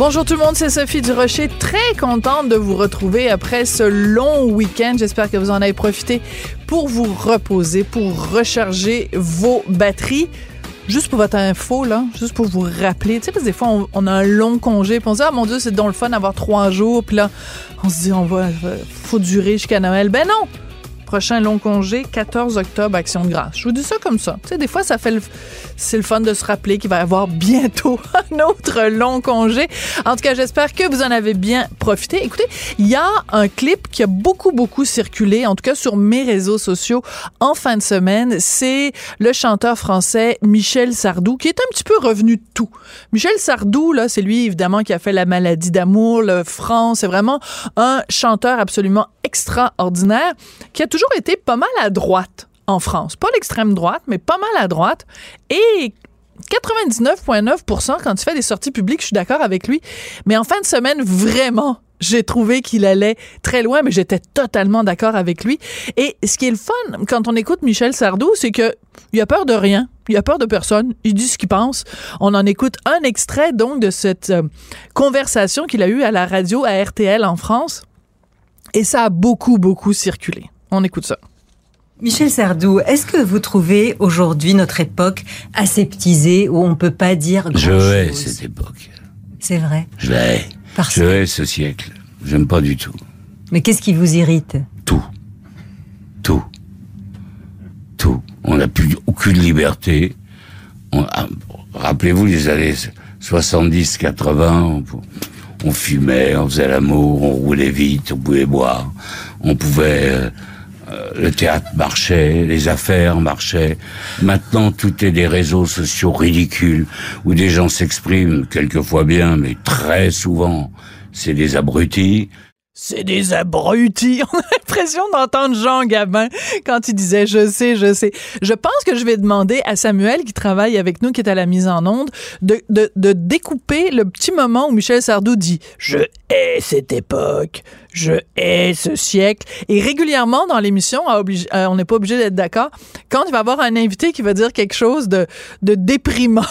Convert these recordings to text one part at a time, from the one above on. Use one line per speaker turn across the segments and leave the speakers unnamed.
Bonjour tout le monde, c'est Sophie Durocher. Très contente de vous retrouver après ce long week-end. J'espère que vous en avez profité pour vous reposer, pour recharger vos batteries. Juste pour votre info, là, juste pour vous rappeler, tu sais, parce que des fois, on, a un long congé, puis on se dit, ah mon Dieu, c'est donc le fun d'avoir trois jours, puis là, on se dit, on va, faut durer jusqu'à Noël. Ben non! Prochain long congé, 14 octobre, Action de grâce. Je vous dis ça comme ça. Tu sais, des fois, ça fait c'est le fun de se rappeler qu'il va y avoir bientôt un autre long congé. En tout cas, j'espère que vous en avez bien profité. Écoutez, il y a un clip qui a beaucoup, beaucoup circulé, en tout cas sur mes réseaux sociaux en fin de semaine. C'est le chanteur français Michel Sardou qui est un petit peu revenu de tout. Michel Sardou, là, c'est lui, évidemment, qui a fait La maladie d'amour, le France. C'est vraiment un chanteur absolument extraordinaire qui a toujours été pas mal à droite en France. Pas l'extrême droite, mais pas mal à droite. Et 99,9% quand il fait des sorties publiques, je suis d'accord avec lui. Mais en fin de semaine, vraiment, j'ai trouvé qu'il allait très loin, mais j'étais totalement d'accord avec lui. Et ce qui est le fun quand on écoute Michel Sardou, c'est que il a peur de rien. Il a peur de personne. Il dit ce qu'il pense. On en écoute un extrait donc de cette euh, conversation qu'il a eue à la radio à RTL en France. Et ça a beaucoup, beaucoup circulé. On écoute ça.
Michel Sardou, est-ce que vous trouvez aujourd'hui notre époque aseptisée où on peut pas dire grand
Je hais cette époque.
C'est vrai.
Je la hais.
Parce
Je hais ce siècle. J'aime pas du tout.
Mais qu'est-ce qui vous irrite?
Tout. Tout. Tout. On n'a plus aucune liberté. On- ah, Rappelez-vous les années 70, 80, on, on fumait, on faisait l'amour, on roulait vite, on pouvait boire, on pouvait... euh, le théâtre marchait, les affaires marchaient. Maintenant, tout est des réseaux sociaux ridicules où des gens s'expriment, quelquefois bien, mais très souvent, c'est des abrutis.
C'est des abrutis. On a l'impression d'entendre Jean Gabin quand il disait je sais, je sais. Je pense que je vais demander à Samuel qui travaille avec nous, qui est à la mise en onde, de, découper le petit moment où Michel Sardou dit je hais cette époque, je hais ce siècle. Et régulièrement dans l'émission, euh, on n'est pas obligé d'être d'accord, quand il va avoir un invité qui va dire quelque chose de déprimant.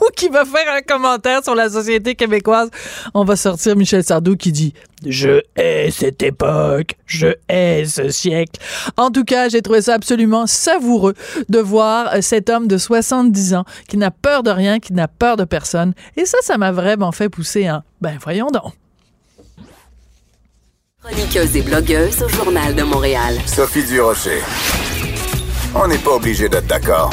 Ou qui va faire un commentaire sur la société québécoise, on va sortir Michel Sardou qui dit Je hais cette époque, je hais ce siècle. En tout cas, j'ai trouvé ça absolument savoureux de voir cet homme de 70 ans qui n'a peur de rien, qui n'a peur de personne. Et ça, ça m'a vraiment fait pousser un Ben voyons donc.
Chroniqueuse et blogueuse au Journal de Montréal.
Sophie Durocher. On n'est pas obligé d'être d'accord.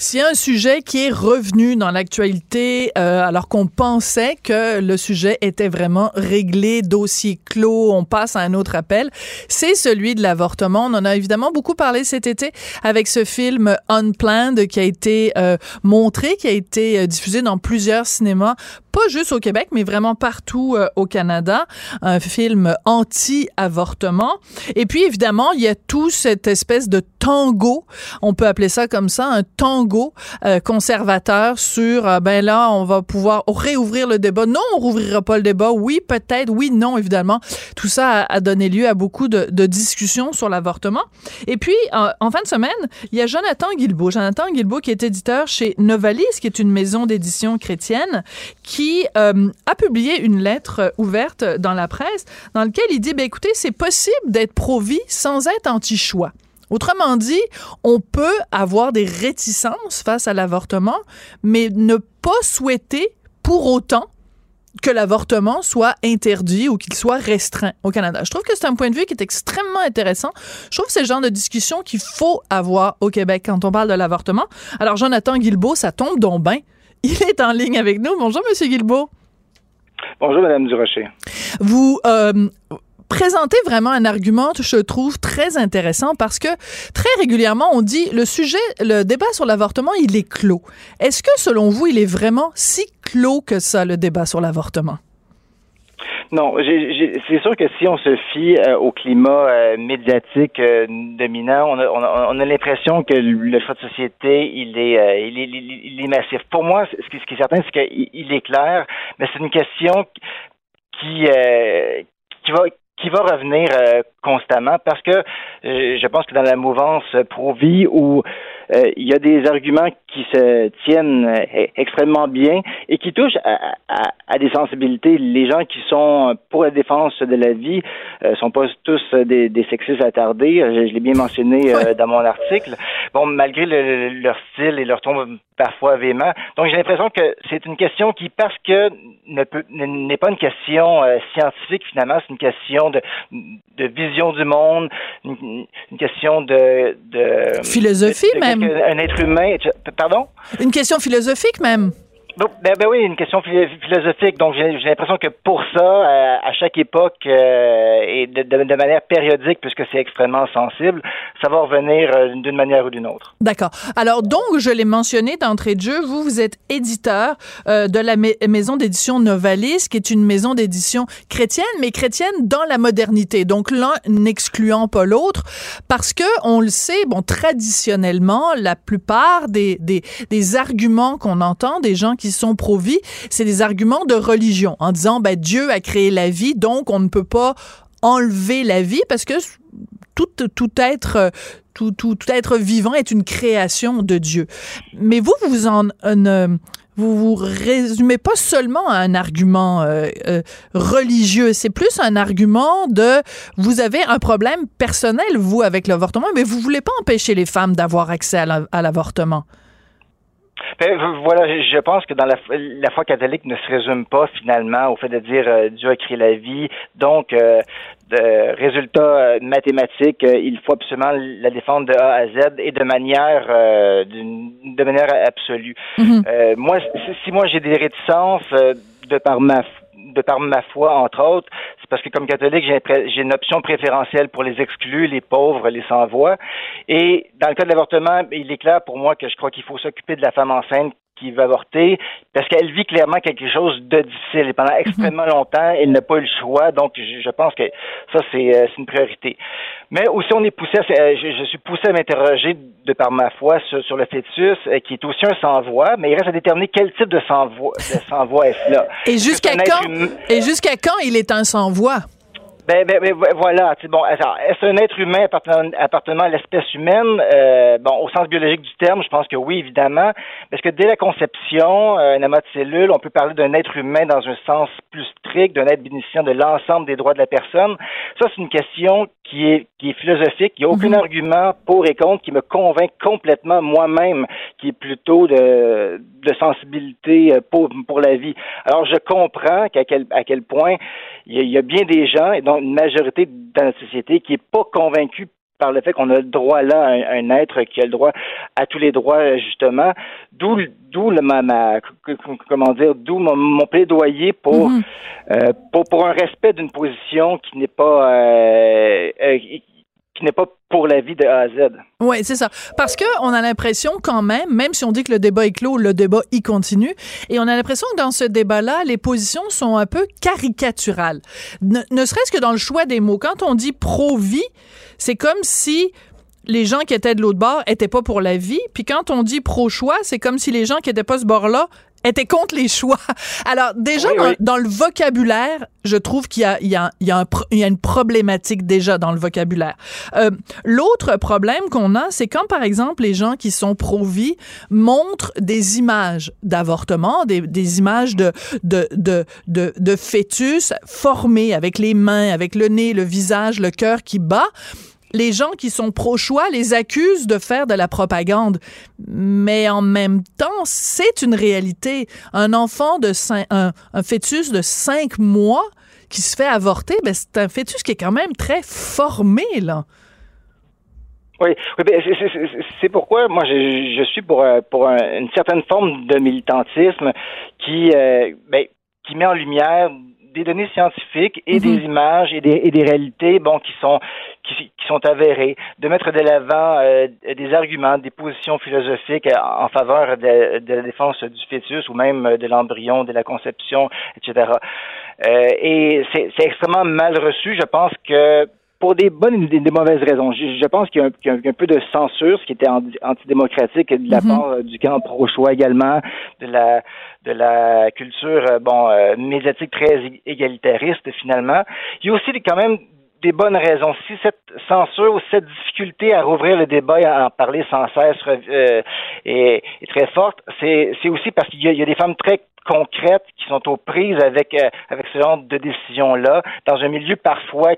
S'il y a un sujet qui est revenu dans l'actualité, euh, alors qu'on pensait que le sujet était vraiment réglé, dossier clos, on passe à un autre appel, c'est celui de l'avortement. On en a évidemment beaucoup parlé cet été avec ce film Unplanned qui a été euh, montré, qui a été euh, diffusé dans plusieurs cinémas pas juste au Québec, mais vraiment partout euh, au Canada, un film anti-avortement. Et puis, évidemment, il y a tout cette espèce de tango, on peut appeler ça comme ça, un tango euh, conservateur sur, euh, ben là, on va pouvoir réouvrir le débat. Non, on rouvrira pas le débat. Oui, peut-être. Oui, non, évidemment. Tout ça a, donné lieu à beaucoup de, discussions sur l'avortement. Et puis, en, en fin de semaine, il y a Jonathan Guilbeault. Jonathan Guilbeault qui est éditeur chez Novalis, qui est une maison d'édition chrétienne, qui euh, a publié une lettre ouverte dans la presse dans laquelle il dit, ben écoutez, c'est possible d'être pro-vie sans être anti-choix. Autrement dit, on peut avoir des réticences face à l'avortement, mais ne pas souhaiter pour autant que l'avortement soit interdit ou qu'il soit restreint au Canada. Je trouve que c'est un point de vue qui est extrêmement intéressant. Je trouve que c'est le genre de discussion qu'il faut avoir au Québec quand on parle de l'avortement. Alors, Jonathan Guilbeault, ça tombe donc bien. Il est en ligne avec nous. Bonjour, Monsieur Guilbeault.
Bonjour, Madame Durocher.
Vous euh, présentez vraiment un argument, je trouve, très intéressant parce que très régulièrement, on dit le sujet, le débat sur l'avortement, il est clos. Est-ce que, selon vous, il est vraiment si clos que ça, le débat sur l'avortement?
Non, c'est sûr que si on se fie euh, au climat euh, médiatique euh, dominant, on a, on a, l'impression que le choix de société, il est, il est, il est massif. Pour moi, ce qui, ce qui est certain, c'est qu'il est clair, mais c'est une question qui, qui va qui va revenir constamment parce que je pense que dans la mouvance pro-vie où euh, il y a des arguments qui se tiennent euh, extrêmement bien et qui touchent à, à, à, des sensibilités. Les gens qui sont pour la défense de la vie euh, sont pas tous des, des sexistes attardés. Je, l'ai bien mentionné dans mon article. Bon, malgré leur style et leur ton parfois véhément. Donc j'ai l'impression que c'est une question qui, parce que n'est pas une question scientifique finalement, c'est une question de, de vision du monde, une, question de, de
philosophie même.
Un être humain. Pardon?
Une question philosophique même.
Ben, ben, oui, une question philosophique. Donc, j'ai l'impression que pour ça, euh, à, chaque époque euh, et de, manière périodique, puisque c'est extrêmement sensible, ça va revenir euh, d'une manière ou d'une autre.
D'accord. Alors, donc, je l'ai mentionné d'entrée de jeu, vous, vous êtes éditeur de la maison d'édition Novalis, qui est une maison d'édition chrétienne, mais chrétienne dans la modernité. Donc, l'un n'excluant pas l'autre, parce que, on le sait, bon, traditionnellement, la plupart des, des, des arguments qu'on entend des gens qui sont pro-vie, c'est des arguments de religion en disant ben Dieu a créé la vie, donc on ne peut pas enlever la vie parce que tout, tout être tout, tout, être vivant est une création de Dieu. Mais vous, vous en vous vous résumez pas seulement à un argument euh, euh, religieux, c'est plus un argument de vous avez un problème personnel vous avec l'avortement, mais vous voulez pas empêcher les femmes d'avoir accès à l'avortement.
Ben, voilà, je pense que dans la, la foi catholique ne se résume pas finalement au fait de dire euh, Dieu a créé la vie, donc euh, de résultat euh, mathématique, il faut absolument la défendre de A à Z et de manière de manière absolue. Mm-hmm. moi, si, si moi j'ai des réticences de par ma de par ma foi, entre autres, c'est parce que comme catholique, j'ai une option préférentielle pour les exclus, les pauvres, les sans-voix. Et dans le cas de l'avortement, il est clair pour moi que je crois qu'il faut s'occuper de la femme enceinte qui veut avorter parce qu'elle vit clairement quelque chose de difficile et pendant mhm. extrêmement longtemps, elle n'a pas eu le choix. Donc, je, pense que ça, c'est euh, une priorité. Mais aussi, on est poussé, à, je, suis poussé à m'interroger de par ma foi sur, le fœtus, euh, qui est aussi un sans-voix, mais il reste à déterminer quel type de sans-voix sans est-ce là.
Et jusqu'à quand, et jusqu'à quand il est un sans-voix?
Ben, ben, ben voilà. Bon, est-ce un être humain appartenant, à l'espèce humaine? Euh, bon, au sens biologique du terme, je pense que oui, évidemment. Parce que dès la conception, euh, un amas de cellules, on peut parler d'un être humain dans un sens plus strict, d'un être bénéficiant de l'ensemble des droits de la personne? Ça, c'est une question qui est, qui est philosophique. Il n'y a aucun mhm. argument pour et contre qui me convainc complètement moi-même, qui est plutôt de, de sensibilité euh, pour, pour la vie. Alors, je comprends qu'à quel, à quel point il y, a, bien des gens, et donc une majorité dans la société, qui n'est pas convaincue par le fait qu'on a le droit là à un, être qui a le droit à tous les droits justement d'où d'où ma, ma, comment dire d'où mon, plaidoyer pour, mhm. euh, pour pour un respect d'une position qui n'est pas euh, euh, qui n'est pas pour la vie de A à Z.
Oui, c'est ça. Parce que on a l'impression quand même, même si on dit que le débat est clos, le débat y continue, et on a l'impression que dans ce débat-là, les positions sont un peu caricaturales. Ne, ne serait-ce que dans le choix des mots. Quand on dit pro-vie, c'est comme si les gens qui étaient de l'autre bord étaient pas pour la vie, puis quand on dit pro-choix, c'est comme si les gens qui étaient pas ce bord-là était contre les choix. Alors déjà dans, le vocabulaire, je trouve qu'il y a, il y, a, il y, a il y a une problématique déjà dans le vocabulaire. Euh, L'autre problème qu'on a, c'est quand par exemple les gens qui sont pro-vie montrent des images d'avortement, des, des, images de, de, de, de, de fœtus formés avec les mains, avec le nez, le visage, le cœur qui bat les gens qui sont pro-choix les accusent de faire de la propagande. Mais en même temps, c'est une réalité. Un enfant de un, fœtus de cinq mois qui se fait avorter, ben c'est un fœtus qui est quand même très formé, là.
Oui, ben, c'est pourquoi moi je, suis pour, euh, pour une certaine forme de militantisme qui, euh, ben, qui met en lumière des données scientifiques et des images et des, et des réalités, bon, qui sont qui, qui sont avérées, de mettre de l'avant euh, des arguments, des positions philosophiques en faveur de, de, la défense du fœtus ou même de l'embryon, de la conception, etc. Euh, et c'est extrêmement mal reçu. Je pense que pour des bonnes et des, mauvaises raisons. Je, pense qu'il y, a un peu de censure, ce qui était antidémocratique de la mhm. part euh, du camp pro-choix également, de la de la culture euh, bon euh, médiatique très égalitariste finalement. Il y a aussi quand même des bonnes raisons. Si cette censure ou cette difficulté à rouvrir le débat et à en parler sans cesse est, très forte, c'est aussi parce qu'il y, y, a des femmes très concrètes qui sont aux prises avec euh, avec ce genre de décision là dans un milieu parfois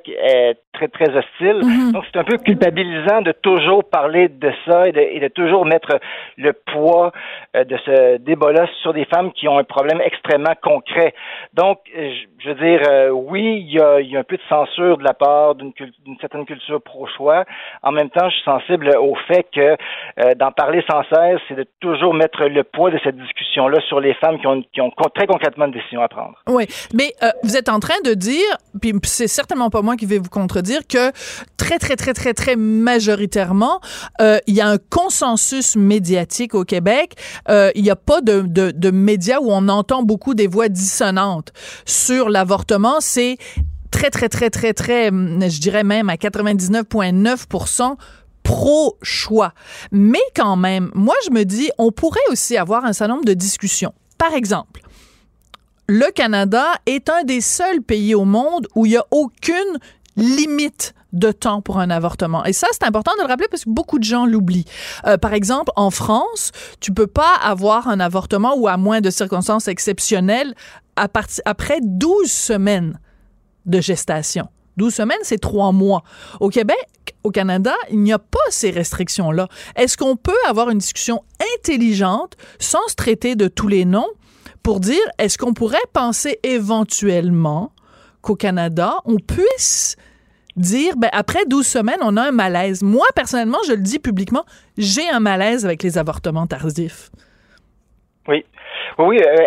très très hostile. Mhm. Donc c'est un peu culpabilisant de toujours parler de ça et de, et de toujours mettre le poids euh, de ce débat-là sur des femmes qui ont un problème extrêmement concret. Donc je, veux dire oui il y a, il y a un peu de censure de la part d'une certaine culture pro-choix. En même temps je suis sensible au fait que euh, d'en parler sans cesse c'est de toujours mettre le poids de cette discussion là sur les femmes qui ont qui très concrètement une décision à prendre.
Oui, mais euh, vous êtes en train de dire, puis c'est certainement pas moi qui vais vous contredire, que très, très, très, très, très majoritairement, euh, il y a un consensus médiatique au Québec. Euh, il n'y a pas de, de, de médias où on entend beaucoup des voix dissonantes sur l'avortement. C'est très, très, très, très, très, je dirais même à 99,9% pro-choix. Mais quand même, moi, je me dis, on pourrait aussi avoir un certain nombre de discussions. Par exemple, le Canada est un des seuls pays au monde où il n'y a aucune limite de temps pour un avortement. Et ça, c'est important de le rappeler parce que beaucoup de gens l'oublient. Euh, par exemple, en France, tu peux pas avoir un avortement ou à moins de circonstances exceptionnelles à après 12 semaines de gestation. 12 semaines, c'est trois mois. Au Québec, au Canada, il n'y a pas ces restrictions-là. Est-ce qu'on peut avoir une discussion intelligente sans se traiter de tous les noms pour dire est-ce qu'on pourrait penser éventuellement qu'au Canada, on puisse dire ben, après 12 semaines, on a un malaise? Moi, personnellement, je le dis publiquement, j'ai un malaise avec les avortements tardifs.
Oui. Oui, euh,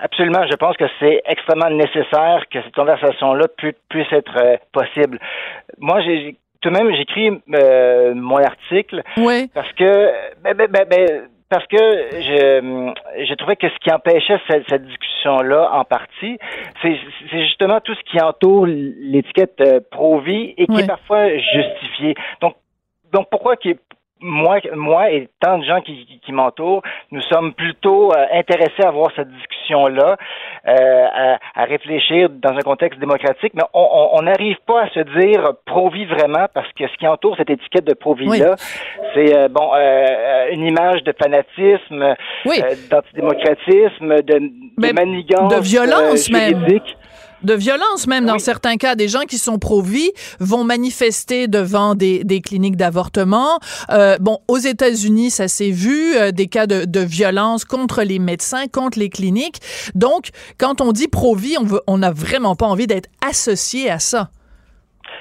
absolument. Je pense que c'est extrêmement nécessaire que cette conversation-là puisse être euh, possible. Moi, j'ai tout de même, j'écris euh, mon article
oui.
parce que ben, ben, ben, ben parce que je, j'ai trouvé que ce qui empêchait cette, cette discussion-là, en partie, c'est, justement tout ce qui entoure l'étiquette euh, pro-vie et qui est parfois justifié. Donc, donc pourquoi qui moi, moi et tant de gens qui, qui, m'entourent, nous sommes plutôt euh, intéressés à avoir cette discussion-là, euh, à, à, réfléchir dans un contexte démocratique, mais on n'arrive pas à se dire pro-vie vraiment parce que ce qui entoure cette étiquette de pro-vie-là, c'est euh, bon euh, une image de fanatisme, d'antidémocratisme, de, de manigance,
de violence même de violence même dans certains cas. Des gens qui sont pro-vie vont manifester devant des, des cliniques d'avortement. Euh, bon, aux États-Unis, ça s'est vu, euh, des cas de, de, violence contre les médecins, contre les cliniques. Donc, quand on dit pro-vie, on veut, on n'a vraiment pas envie d'être associé à ça.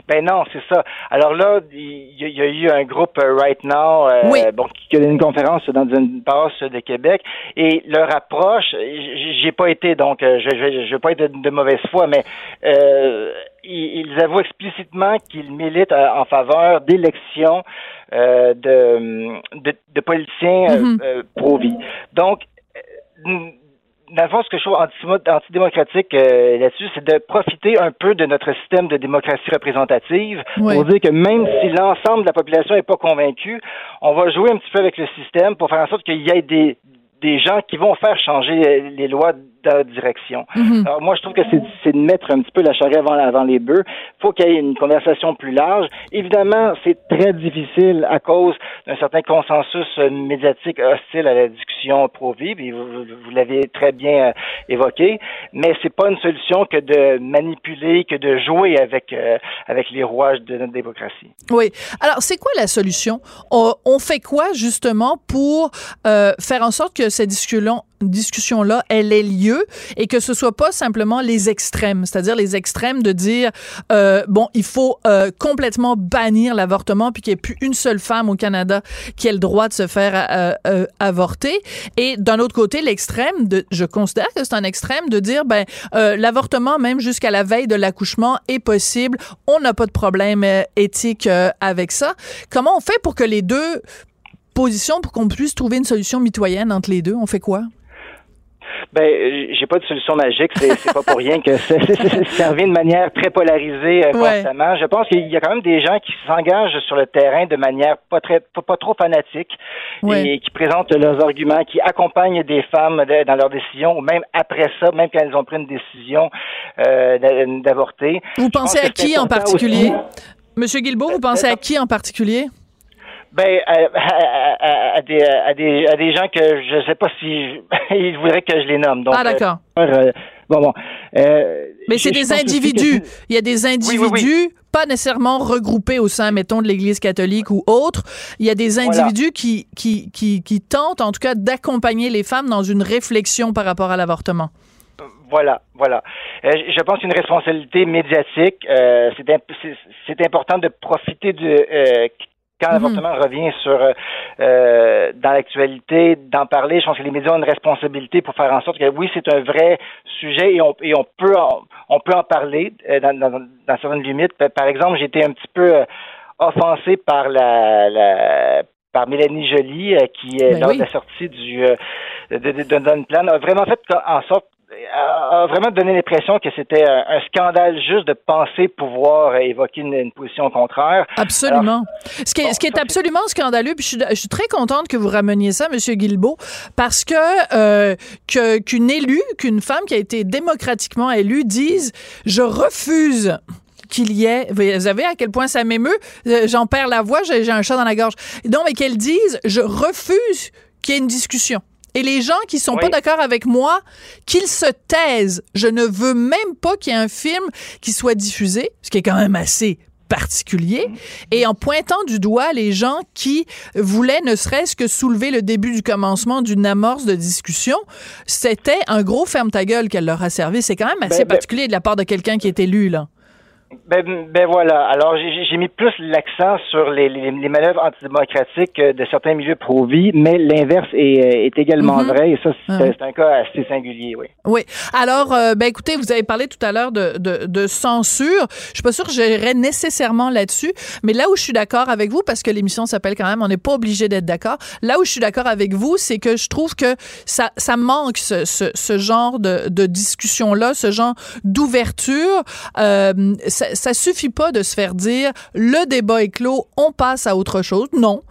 Ben non, c'est ça. Alors là, il y, a eu un groupe euh, Right Now, euh, bon, qui a une conférence dans une passe de Québec, et leur approche, j'ai pas été donc, euh, je, vais pas être de, mauvaise foi, mais euh, ils, avouent explicitement qu'ils militent en faveur d'élections de, de, politiciens mm-hmm. pro-vie. Donc dans le fond, ce que je trouve antidémocratique euh, là-dessus, c'est de profiter un peu de notre système de démocratie représentative pour dire que même si l'ensemble de la population n'est pas convaincu, on va jouer un petit peu avec le système pour faire en sorte qu'il y ait des, des gens qui vont faire changer les lois de direction. Mhm. Alors moi, je trouve que c'est de mettre un petit peu la charrue avant, avant les bœufs. Il faut qu'il y ait une conversation plus large. Évidemment, c'est très difficile à cause d'un certain consensus euh, médiatique hostile à la discussion pro-vie, vous, vous, l'avez très bien euh, évoqué, mais c'est pas une solution que de manipuler, que de jouer avec, euh, avec les rouages de notre démocratie.
Oui. Alors, c'est quoi la solution? On, on, fait quoi, justement, pour faire en sorte que cette discussion discussion-là, elle ait lieu et que ce soit pas simplement les extrêmes, c'est-à-dire les extrêmes de dire, euh, bon, il faut euh, complètement bannir l'avortement puis qu'il n'y ait plus une seule femme au Canada qui ait le droit de se faire euh, euh avorter. Et d'un autre côté, l'extrême, de, je considère que c'est un extrême de dire, ben, euh, l'avortement, même jusqu'à la veille de l'accouchement, est possible. On n'a pas de problème éthique avec ça. Comment on fait pour que les deux positions, pour qu'on puisse trouver une solution mitoyenne entre les deux? On fait quoi?
Ben, j'ai pas de solution magique. C'est pas pour rien que ça revient de manière très polarisée euh, constamment. Je pense qu'il y a quand même des gens qui s'engagent sur le terrain de manière pas très, pas, trop fanatique et qui présentent leurs arguments, qui accompagnent des femmes dans leurs décisions, ou même après ça, même quand elles ont pris une décision euh, d'avorter.
Vous pensez à qui en particulier? Monsieur Guilbeault, vous pensez à qui en particulier?
Ben, à, des, à, des, à des gens que je sais pas si ils voudraient que je les nomme. Donc,
ah, d'accord.
Euh, euh, bon, bon.
Euh, Mais c'est des individus. Il y a des individus, pas nécessairement regroupés au sein, mettons, de l'Église catholique ou autre. Il y a des individus qui, qui, qui, qui tentent, en tout cas, d'accompagner les femmes dans une réflexion par rapport à l'avortement.
Voilà, voilà. je pense qu'une responsabilité médiatique, euh, c'est important de profiter de quand mhm. l'avortement revient sur euh, euh, dans l'actualité, d'en parler, je pense que les médias ont une responsabilité pour faire en sorte que oui, c'est un vrai sujet et on, et on peut en, on peut en parler euh, dans, dans, dans certaines limites. Par exemple, j'ai été un petit peu offensé par la, la par Mélanie Joly, qui, ben lors de la sortie du de, de, de, Plan, a vraiment fait en sorte a vraiment donné l'impression que c'était un, scandale juste de penser pouvoir évoquer une, position contraire.
Absolument. ce qui est, ce qui est absolument scandaleux, puis je suis, très contente que vous rameniez ça, Monsieur Guilbeault, parce que euh, qu'une élue, qu'une femme qui a été démocratiquement élue dise je refuse qu'il y ait, vous savez à quel point ça m'émeut, euh, j'en perds la voix, j'ai un chat dans la gorge. Donc, mais qu'elle dise je refuse qu'il y ait une discussion. Et les gens qui sont pas d'accord avec moi, qu'ils se taisent. Je ne veux même pas qu'il y ait un film qui soit diffusé, ce qui est quand même assez particulier, et en pointant du doigt les gens qui voulaient ne serait-ce que soulever le début du commencement d'une amorce de discussion, c'était un gros ferme ta gueule qu'elle leur a servi. C'est quand même assez ben, ben particulier de la part de quelqu'un qui est élu, là.
Ben, ben voilà. Alors, j'ai mis plus l'accent sur les, les, les, manœuvres antidémocratiques euh, de certains milieux pro-vie, mais l'inverse est, euh, est, également mhm. vrai, et ça, ah c'est un cas assez singulier, oui.
Oui. Alors, euh, ben écoutez, vous avez parlé tout à l'heure de, de, de, censure. Je suis pas sûre que j'irais nécessairement là-dessus, mais là où je suis d'accord avec vous, parce que l'émission s'appelle quand même, on n'est pas obligé d'être d'accord. Là où je suis d'accord avec vous, c'est que je trouve que ça, ça manque ce, ce, ce genre de, de discussion-là, ce genre d'ouverture. Euh, ça, ça suffit pas de se faire dire le débat est clos, on passe à autre chose. Non.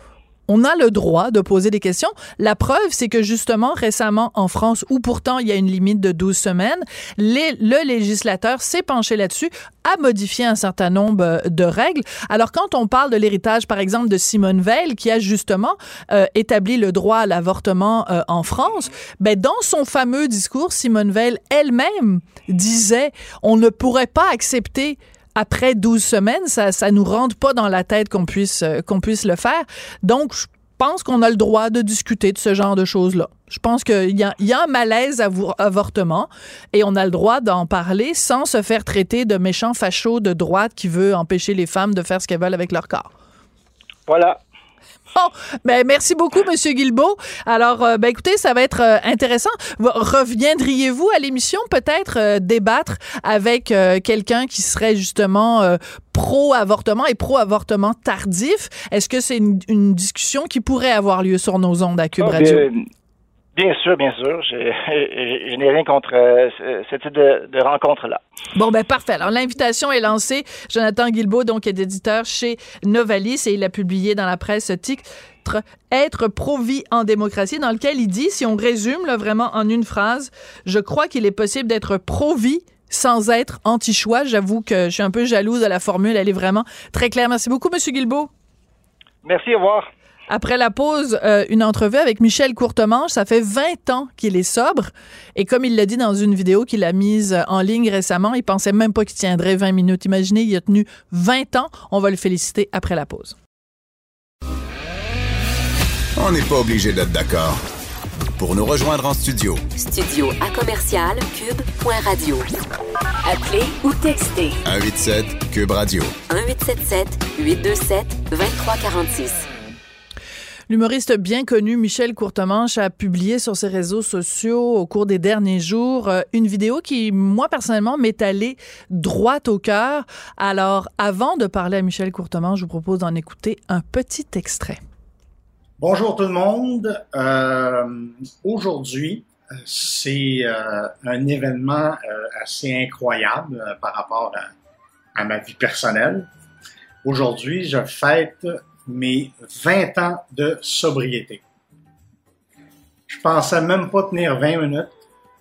On a le droit de poser des questions. La preuve, c'est que justement, récemment, en France, où pourtant il y a une limite de 12 semaines, le législateur s'est penché là-dessus, a modifié un certain nombre euh, de règles. Alors, quand on parle de l'héritage, par exemple, de Simone Veil, qui a justement euh, établi le droit à l'avortement euh, en France, ben, dans son fameux discours, Simone Veil elle-même disait, on ne pourrait pas accepter après 12 semaines, ça ça nous rentre pas dans la tête qu'on puisse euh, qu'on puisse le faire. Donc je pense qu'on a le droit de discuter de ce genre de choses-là. Je pense qu'il y a, un malaise à avortement et on a le droit d'en parler sans se faire traiter de méchants fachos de droite qui veut empêcher les femmes de faire ce qu'elles veulent avec leur corps.
Voilà.
Bon, ben merci beaucoup, Monsieur Guilbeault. Alors, euh, ben écoutez, ça va être euh, intéressant. Reviendriez-vous à l'émission peut-être euh, débattre avec quelqu'un qui serait justement pro-avortement et pro-avortement tardif? Est-ce que c'est une, discussion qui pourrait avoir lieu sur nos ondes à Cube ah, Radio?
Bien sûr, bien sûr. Je, n'ai rien contre euh, ce type de, rencontre-là.
Bon, ben parfait. Alors, l'invitation est lancée. Jonathan Guilbeault, donc, est éditeur chez Novalis et il a publié dans la presse titre Être pro-vie en démocratie, dans lequel il dit, si on résume là, vraiment en une phrase, je crois qu'il est possible d'être pro-vie sans être anti-choix. J'avoue que je suis un peu jalouse de la formule. Elle est vraiment très claire. Merci beaucoup, Monsieur Guilbeault.
Merci, au revoir.
Après la pause, euh, une entrevue avec Michel Courtemanche. Ça fait 20 ans qu'il est sobre. Et comme il l'a dit dans une vidéo qu'il a mise en ligne récemment, il pensait même pas qu'il tiendrait 20 minutes. Imaginez, il a tenu 20 ans. On va le féliciter après la pause.
On n'est pas obligé d'être d'accord. Pour nous rejoindre en studio,
Studio à commercial cube.radio. Appelez ou textez
187 Cube Radio.
1877 827 2346.
L'humoriste bien connu Michel Courtemanche a publié sur ses réseaux sociaux au cours des derniers jours euh, une vidéo qui, moi personnellement, m'est allée droit au cœur. Alors, avant de parler à Michel Courtemanche, je vous propose d'en écouter un petit extrait.
Bonjour tout le monde. Euh, Aujourd'hui, euh, c'est un événement assez incroyable par rapport à, à ma vie personnelle. Aujourd'hui, je fête mes 20 ans de sobriété. Je pensais même pas tenir 20 minutes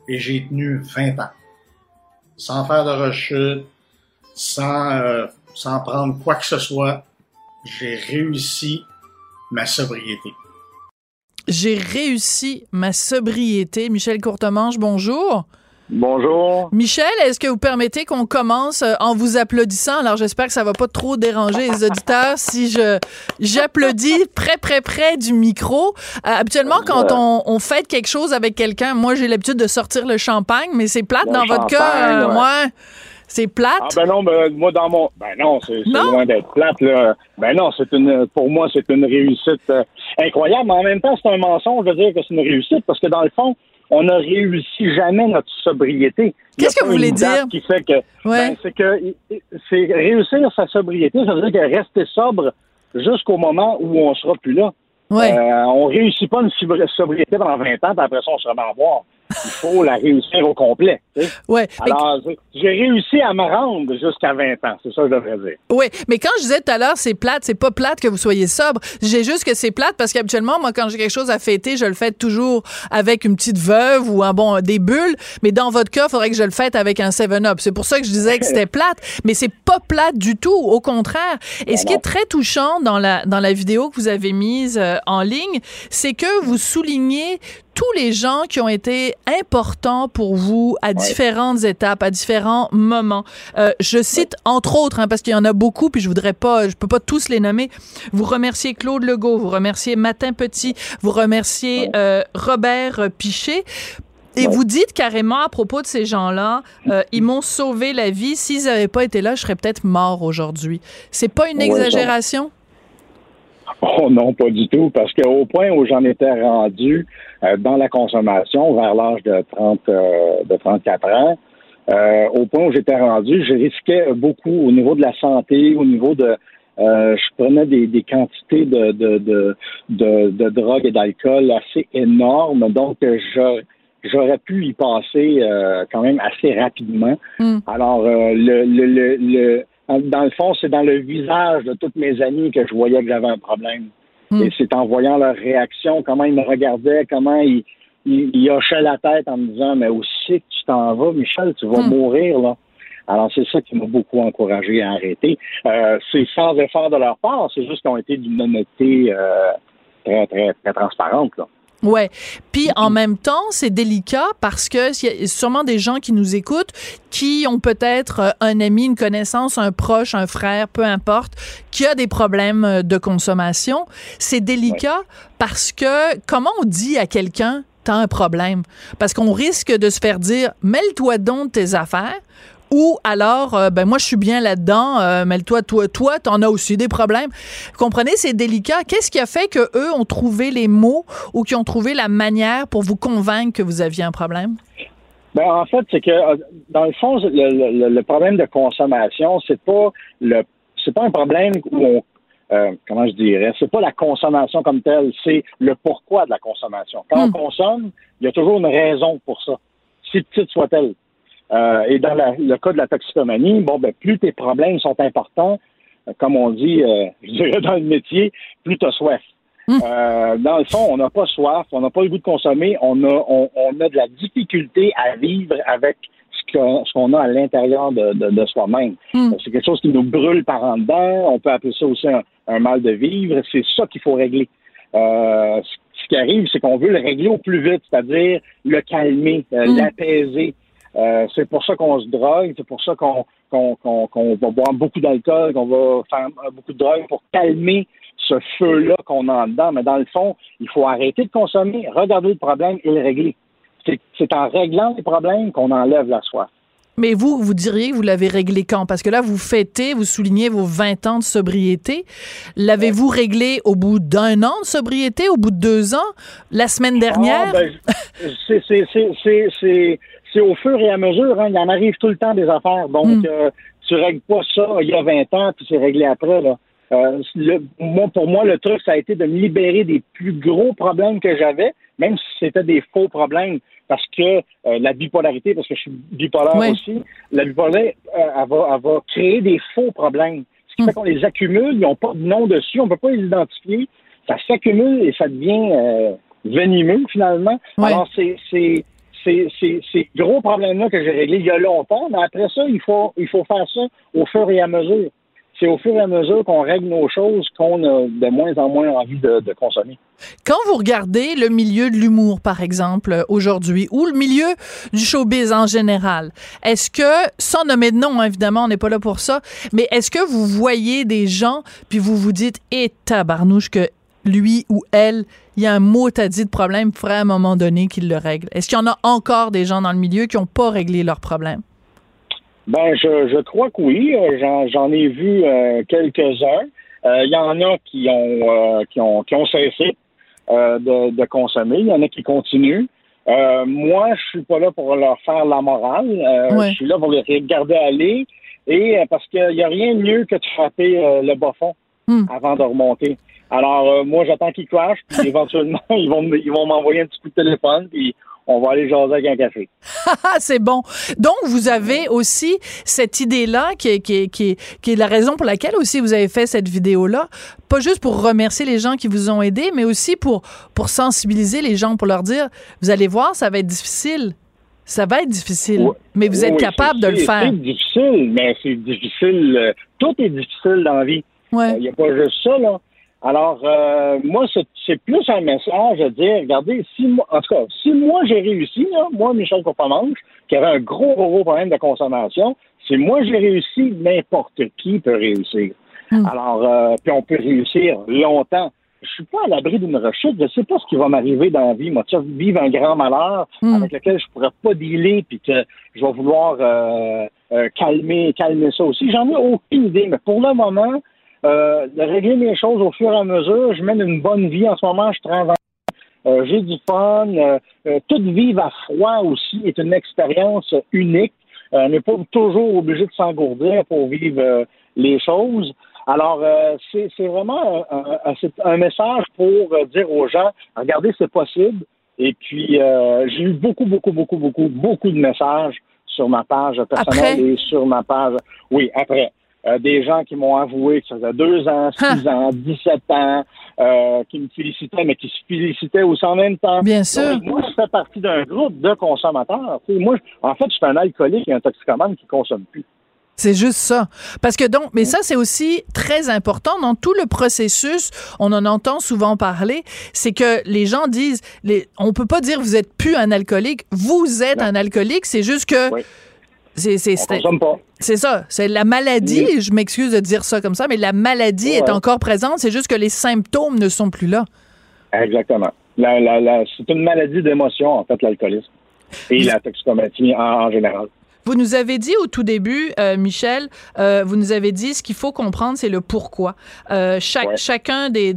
et j'ai tenu 20 ans. Sans faire de rechute, sans, euh, sans prendre quoi que ce soit, j'ai réussi ma sobriété.
J'ai réussi ma sobriété. Michel Courtemanche, bonjour.
Bonjour.
Michel, est-ce que vous permettez qu'on commence euh, en vous applaudissant? Alors, j'espère que ça va pas trop déranger les auditeurs si je j'applaudis près, près, près du micro. Euh, habituellement, quand on, on fête quelque chose avec quelqu'un, moi, j'ai l'habitude de sortir le champagne, mais c'est plate
Le
dans votre cas.
ouais.
moi, c'est plate?
Ah ben non, ben, moi dans mon ben non, c'est loin d'être plate là. Ben non, c'est une pour moi c'est une réussite euh, incroyable, mais en même temps c'est un mensonge de dire que c'est une réussite parce que dans le fond, on n'a réussi jamais notre sobriété.
Qu'est-ce que vous voulez dire?
Qui fait que
Ouais.
ben, c'est que c'est réussir sa sobriété, ça veut dire que rester sobre jusqu'au moment où on sera plus là.
Ouais.
Euh, on réussit pas une sobri- sobriété pendant 20 ans, puis après ça, on se remet à. Il faut la réussir au complet. tu sais.
ouais. Mais-
Alors, j'ai réussi à me rendre jusqu'à 20 ans. C'est ça que je devrais dire.
Oui, mais quand je disais tout à l'heure, c'est plate, c'est pas plate que vous soyez sobre. J'ai juste que c'est plate parce qu'habituellement, moi, quand j'ai quelque chose à fêter, je le fête toujours avec une petite veuve ou un bon, des bulles. Mais dans votre cas, il faudrait que je le fête avec un 7-Up. C'est pour ça que je disais que c'était plate. Mais c'est pas plate du tout. Au contraire. Et ce qui est très touchant dans la, dans la vidéo que vous avez mise euh, en ligne, c'est que vous soulignez tous les gens qui ont été importants pour vous à différentes étapes, à différents moments. Euh, je cite entre autres, hein, parce qu'il y en a beaucoup, puis je voudrais pas, je peux pas tous les nommer. Vous remerciez Claude Legault, vous remerciez Matin Petit, vous remerciez euh, Robert euh, Pichet. Et vous dites carrément à propos de ces gens-là, euh, ils m'ont sauvé la vie. S'ils n'avaient pas été là, je serais peut-être mort aujourd'hui. C'est pas une exagération?
Oh non, pas du tout, parce qu'au point où j'en étais rendu dans la consommation, vers l'âge de 30, euh, de 34 ans, euh, au point où j'étais rendu, je risquais beaucoup au niveau de la santé, au niveau de euh, je prenais des, des quantités de, de, de, de, de drogue et d'alcool assez énormes, donc euh, je j'aurais pu y passer euh, quand même assez rapidement.
Mm.
Alors, euh, le, le, le, le- dans le fond, c'est dans le visage de toutes mes amies que je voyais que j'avais un problème.
Mm.
Et c'est en voyant leur réaction, comment ils me regardaient, comment ils, ils, ils hochaient la tête en me disant Mais aussi que tu t'en vas, Michel, tu vas
Mm.
mourir, là. Alors, c'est ça qui m'a beaucoup encouragé à arrêter. Euh, c'est sans effort de leur part, c'est juste qu'ils ont été d'une honnêteté euh, très, très, très transparente, là.
Ouais. Puis en même temps, c'est délicat parce que y a sûrement des gens qui nous écoutent qui ont peut-être euh, un ami, une connaissance, un proche, un frère, peu importe, qui a des problèmes euh, de consommation. C'est délicat parce que comment on dit à quelqu'un t'as un problème parce qu'on risque de se faire dire mêle-toi donc de tes affaires ou alors, euh, ben moi, je suis bien là-dedans, euh, mais toi, toi, toi, t'en as aussi des problèmes. Vous comprenez, c'est délicat. Qu'est-ce qui a fait que eux ont trouvé les mots ou qui ont trouvé la manière pour vous convaincre que vous aviez un problème?
Ben, en fait, c'est que euh, dans le fond, le, le- le problème de consommation, c'est pas le c'est pas un problème où on euh, comment je dirais, c'est pas la consommation comme telle, c'est le pourquoi de la consommation. Quand
Hmm.
on consomme, il y a toujours une raison pour ça, si petite soit-elle. Euh, et dans la- le cas de la toxicomanie, bon, ben, plus tes problèmes sont importants, euh, comme on dit, euh, je dirais dans le métier, plus tu as soif. Euh, dans le fond, on n'a pas soif, on n'a pas le goût de consommer, on a, on, on a de la difficulté à vivre avec ce qu'on a à l'intérieur de, de- de soi-même.
Mm.
C'est quelque chose qui nous brûle par en dedans. On peut appeler ça aussi un, un mal de vivre. C'est ça qu'il faut régler. Euh, ce qui arrive, c'est qu'on veut le régler au plus vite, c'est-à-dire le calmer, euh,
Mm.
l'apaiser. Euh, c'est pour ça qu'on se drogue, c'est pour ça qu'on qu'on qu'on qu'on va boire beaucoup d'alcool, qu'on va faire beaucoup de drogue pour calmer ce feu-là qu'on a en dedans. Mais dans le fond, il faut arrêter de consommer, regarder le problème et le régler. C'est en réglant les problèmes qu'on enlève la soif.
Mais vous, vous diriez que vous l'avez réglé quand? Parce que là, vous fêtez, vous soulignez vos 20 ans de sobriété. L'avez-vous réglé au bout d'un an de sobriété, au bout de deux ans, la semaine ah, dernière?
Ben, c'est au fur et à mesure. Hein. Il en arrive tout le temps des affaires. Donc, hmm. euh, tu règles pas ça il y a 20 ans, puis c'est réglé après. Là. Euh, moi, pour moi, le truc, ça a été de me libérer des plus gros problèmes que j'avais, même si c'était des faux problèmes parce que euh, la bipolarité, parce que je suis bipolaire aussi, la bipolarité, euh, elle, va, elle, va, créer des faux problèmes. Ce qui fait hmm. qu'on les accumule, ils n'ont pas de nom dessus, on ne peut pas les identifier. Ça s'accumule et ça devient venimeux finalement. Alors, c'est c'est ces gros problèmes-là que j'ai réglés il y a longtemps, mais après ça, il faut, il faut faire ça au fur et à mesure c'est au fur et à mesure qu'on règle nos choses qu'on a de moins en moins envie de, consommer.
Quand vous regardez le milieu de l'humour, par exemple, aujourd'hui, ou le milieu du showbiz en général, est-ce que, sans nommer de nom, hein, évidemment, on n'est pas là pour ça, mais est-ce que vous voyez des gens, puis vous vous dites, et tabarnouche, que lui ou elle, il y a un mot à dit de problème, il faudrait à un moment donné qu'il le règle. Est-ce qu'il y en a encore des gens dans le milieu qui n'ont pas réglé leurs problèmes?
Ben, je, je crois que oui. Euh, j'en ai vu euh, quelques-uns. Euh, il y en a qui ont qui ont qui ont cessé de, de, consommer. Il y en a qui continuent. moi, je suis pas là pour leur faire la morale. Je suis là pour les regarder aller. Et parce qu'il n'y a rien de mieux que de frapper le bas fond hmm. avant de remonter. Alors, moi, j'attends qu'ils crashent, puis éventuellement, ils vont, ils vont m'envoyer un petit coup de téléphone, puis on va aller jaser avec un café.
c'est bon. Donc, vous avez aussi cette idée-là qui est, qui, qui, qui est la raison pour laquelle aussi vous avez fait cette vidéo-là. Pas juste pour remercier les gens qui vous ont aidé, mais aussi pour, pour sensibiliser les gens, pour leur dire, vous allez voir, ça va être difficile. Ça va être difficile, mais vous êtes capable de le faire.
C'est difficile, mais c'est difficile. Euh, tout est difficile dans la vie. Il n'y euh, a pas juste ça, là. Alors, euh, moi, c'est plus un message de dire, regardez, si moi, en tout cas, si moi j'ai réussi, moi, Michel Copamanche, qui avait un gros, gros problème de consommation, si moi j'ai réussi, n'importe qui peut réussir. Hmm. Alors, euh, puis on peut réussir longtemps. Je suis pas à l'abri d'une rechute. Je sais pas ce qui va m'arriver dans la vie. Moi, tu vivre un grand malheur hmm. avec lequel je pourrais pas dealer, puis que je vais vouloir euh, calmer, calmer ça aussi. J'en ai aucune idée. Mais pour le moment, euh, de régler les choses au fur et à mesure. Je mène une bonne vie en ce moment, je travaille. Euh, j'ai du fun. Euh, euh, toute vivre à froid aussi est une expérience unique. on n'est pas toujours obligé de s'engourdir pour vivre les choses. Alors, c'est vraiment un, un, message pour dire aux gens, regardez, c'est possible. Et puis, j'ai eu beaucoup, beaucoup, beaucoup, beaucoup, beaucoup de messages sur ma page personnelle et sur ma page. Oui, après. Euh, des gens qui m'ont avoué que ça faisait deux ans, six ans, dix-sept ans, euh, qui me félicitaient, mais qui se félicitaient aussi en même temps.
Bien sûr.
moi, je fais partie d'un groupe de consommateurs. moi, en fait, je suis un alcoolique et un toxicomane qui ne consomme plus.
C'est juste ça. Parce que donc, mais ça, c'est aussi très important dans tout le processus. On en entend souvent parler. C'est que les gens disent, les, on peut pas dire vous êtes plus un alcoolique. Vous êtes un alcoolique. C'est juste que c'est ça. C'est la maladie. Je m'excuse de dire ça comme ça, mais la maladie est encore présente. C'est juste que les symptômes ne sont plus là.
Exactement. c'est une maladie d'émotion, en fait, l'alcoolisme. Et la toxicomatie en, général.
Vous nous avez dit au tout début, euh, Michel, euh, vous nous avez dit ce qu'il faut comprendre, c'est le pourquoi. Euh, chacun des,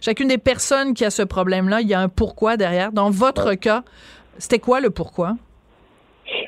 chacune des personnes qui a ce problème-là, il y a un pourquoi derrière. Dans votre cas, c'était quoi le pourquoi?